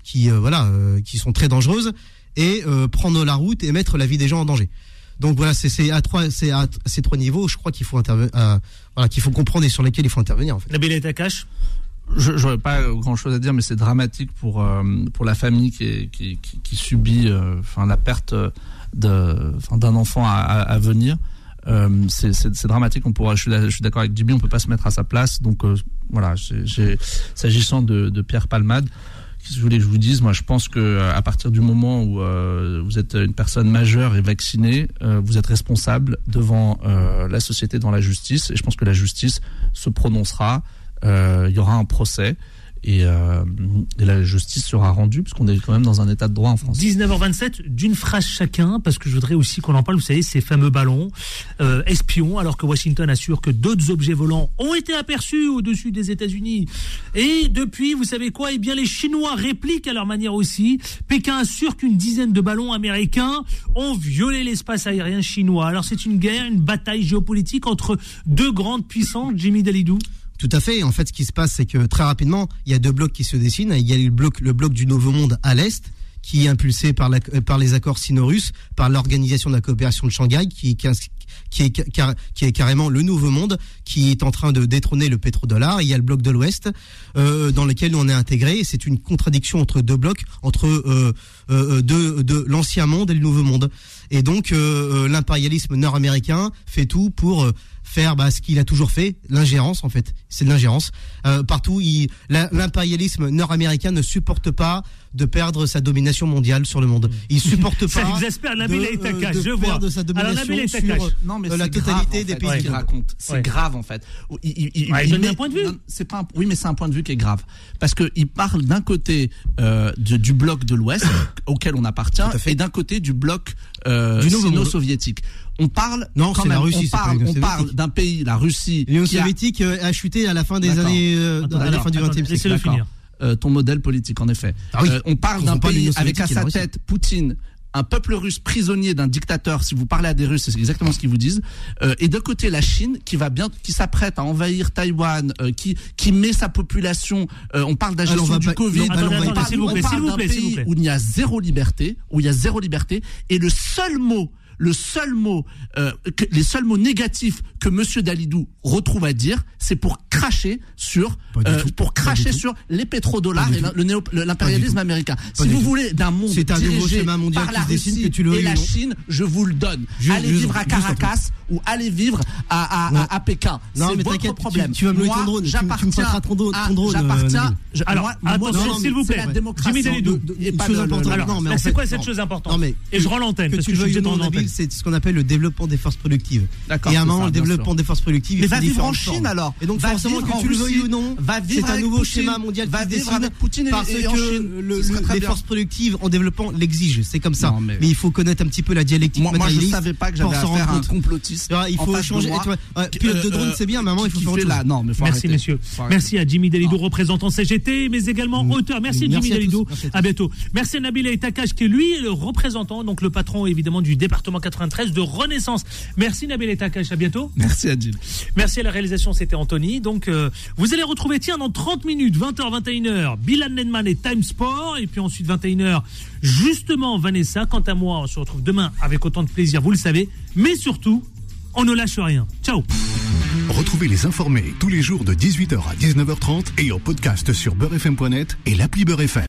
qui, euh, voilà, qui sont très dangereuses et prendre la route et mettre la vie des gens en danger. Donc voilà, c'est à trois, c'est à ces trois niveaux, je crois qu'il faut intervenir, voilà, qu'il faut comprendre et sur lesquels il faut intervenir. En fait. Nabil Takash? Je n'aurais pas grand chose à dire, mais c'est dramatique pour pour la famille qui, qui, qui, subit enfin la perte de d'un enfant à, à venir. Euh, c'est dramatique. On pourra, je suis, d'accord avec Jimmy, on peut pas se mettre à sa place. Donc euh, voilà, s'agissant de, Pierre Palmade, que je voulais que je vous dise? Moi, je pense que euh, à partir du moment où vous êtes une personne majeure et vaccinée, vous êtes responsable devant la société, dans la justice. Et je pense que la justice se prononcera. Il y aura un procès. Euh, et, la justice sera rendue, puisqu'on est quand même dans un état de droit en France. 19h27, d'une phrase chacun, parce que je voudrais aussi qu'on en parle, vous savez, ces fameux ballons euh, espions, alors que Washington assure que d'autres objets volants ont été aperçus au-dessus des États-Unis. Et depuis, vous savez quoi? Eh bien, les Chinois répliquent à leur manière aussi. Pékin assure qu'une dizaine de ballons américains ont violé l'espace aérien chinois. Alors, c'est une guerre, une bataille géopolitique entre deux grandes puissances, Jimmy Dalidou? Tout à fait. En fait, ce qui se passe, c'est que très rapidement, il y a deux blocs qui se dessinent. Il y a le bloc, du Nouveau Monde à l'est, qui est impulsé par, la, par les accords sino-russes, par l'organisation de la coopération de Shanghai, qui, est, carrément le nouveau monde, qui est en train de détrôner le pétrodollar. Il y a le bloc de l'Ouest, euh, dans lequel on est intégré. C'est une contradiction entre deux blocs, entre euh, euh, l'ancien monde et le nouveau monde. Et donc, euh, euh, l'impérialisme nord-américain fait tout pour faire bah, ce qu'il a toujours fait, l'ingérence en fait. C'est de l'ingérence. Euh, partout, l'impérialisme nord-américain ne supporte pas de perdre sa domination mondiale sur le monde. Il supporte pas. Ça exaspère Nabil de, euh, je vois. sa domination sur non, mais la totalité des pays qu'il raconte. C'est grave en fait. Il, il, il, donne un point de vue. C'est pas oui, mais c'est un point de vue qui est grave parce que il parle d'un côté euh, du bloc de l'Ouest auquel on appartient et d'un côté du bloc euh, sino-soviétique. On parle non, c'est la Russie. On parle, d'un pays, la Russie. L'Union soviétique a... a... chuté à la fin des années, euh, à la fin du XXe siècle. Euh, ton modèle politique, en effet. Ah oui. euh, on parle d'un pays avec à sa tête Poutine, un peuple russe prisonnier d'un dictateur. Si vous parlez à des Russes, c'est exactement ce qu'ils vous disent. Euh, et d'un côté, la Chine qui va bien, qui s'apprête à envahir Taïwan, euh, qui qui met sa population. Euh, on parle d'agression du Covid. on parle, d'un pays où il y a zéro liberté, où il y a zéro liberté, et le seul mot le seul mot, euh, que, les seuls mots négatifs que Monsieur Dalidou retrouve à dire, c'est pour cracher sur, euh, pour cracher sur les pétrodollars et l'impérialisme américain. si vous voulez d'un monde un dirigé par la Russie et la Chine, je vous le donne. allez vivre à Caracas ou allez vivre à, à, à, Pékin. Non, mais votre problème. Tu, vas me moi, ton drone. J'appartiens. ton drone. J'appartiens. Alors, attention, s'il vous plaît. La démocratie. Jimmy Dalidou. C'est quoi cette chose importante Et je rends l'antenne parce que je suis en antenne c'est ce qu'on appelle le développement des forces productives. Et à un moment, le développement des forces productives. Mais va vivre en Chine alors. Et donc forcément que tu le veuilles ou non, c'est un nouveau schéma mondial qui se dessine parce que les forces productives en développement l'exigent. C'est comme ça. Mais il faut connaître un petit peu la dialectique Moi, je savais pas que j'avais affaire à un complotiste. Il faut changer. Pilote de drone, c'est bien, mais avant il faut là. Non, mais Merci messieurs. Merci à Jimmy Dalidou, représentant CGT, mais également auteur. Merci Jimmy Dalidou. À bientôt. Merci à Nabil Takash qui est lui le représentant, donc le patron évidemment du département 93 de Renaissance. Merci Nabil Takash, à bientôt. Merci Adil. Merci à la réalisation, c'était Anthony. Donc euh, vous allez retrouver, tiens, dans 30 minutes, 20h, 21h, Bilan Nenman et Time Sport. Et puis ensuite 21h, justement Vanessa. Quant à moi, on se retrouve demain avec autant de plaisir, vous le savez. Mais surtout, on ne lâche rien. Ciao Retrouvez les informés tous les jours de 18h à 19h30 et en podcast sur beurrefm.net et l'appli Beurrefm.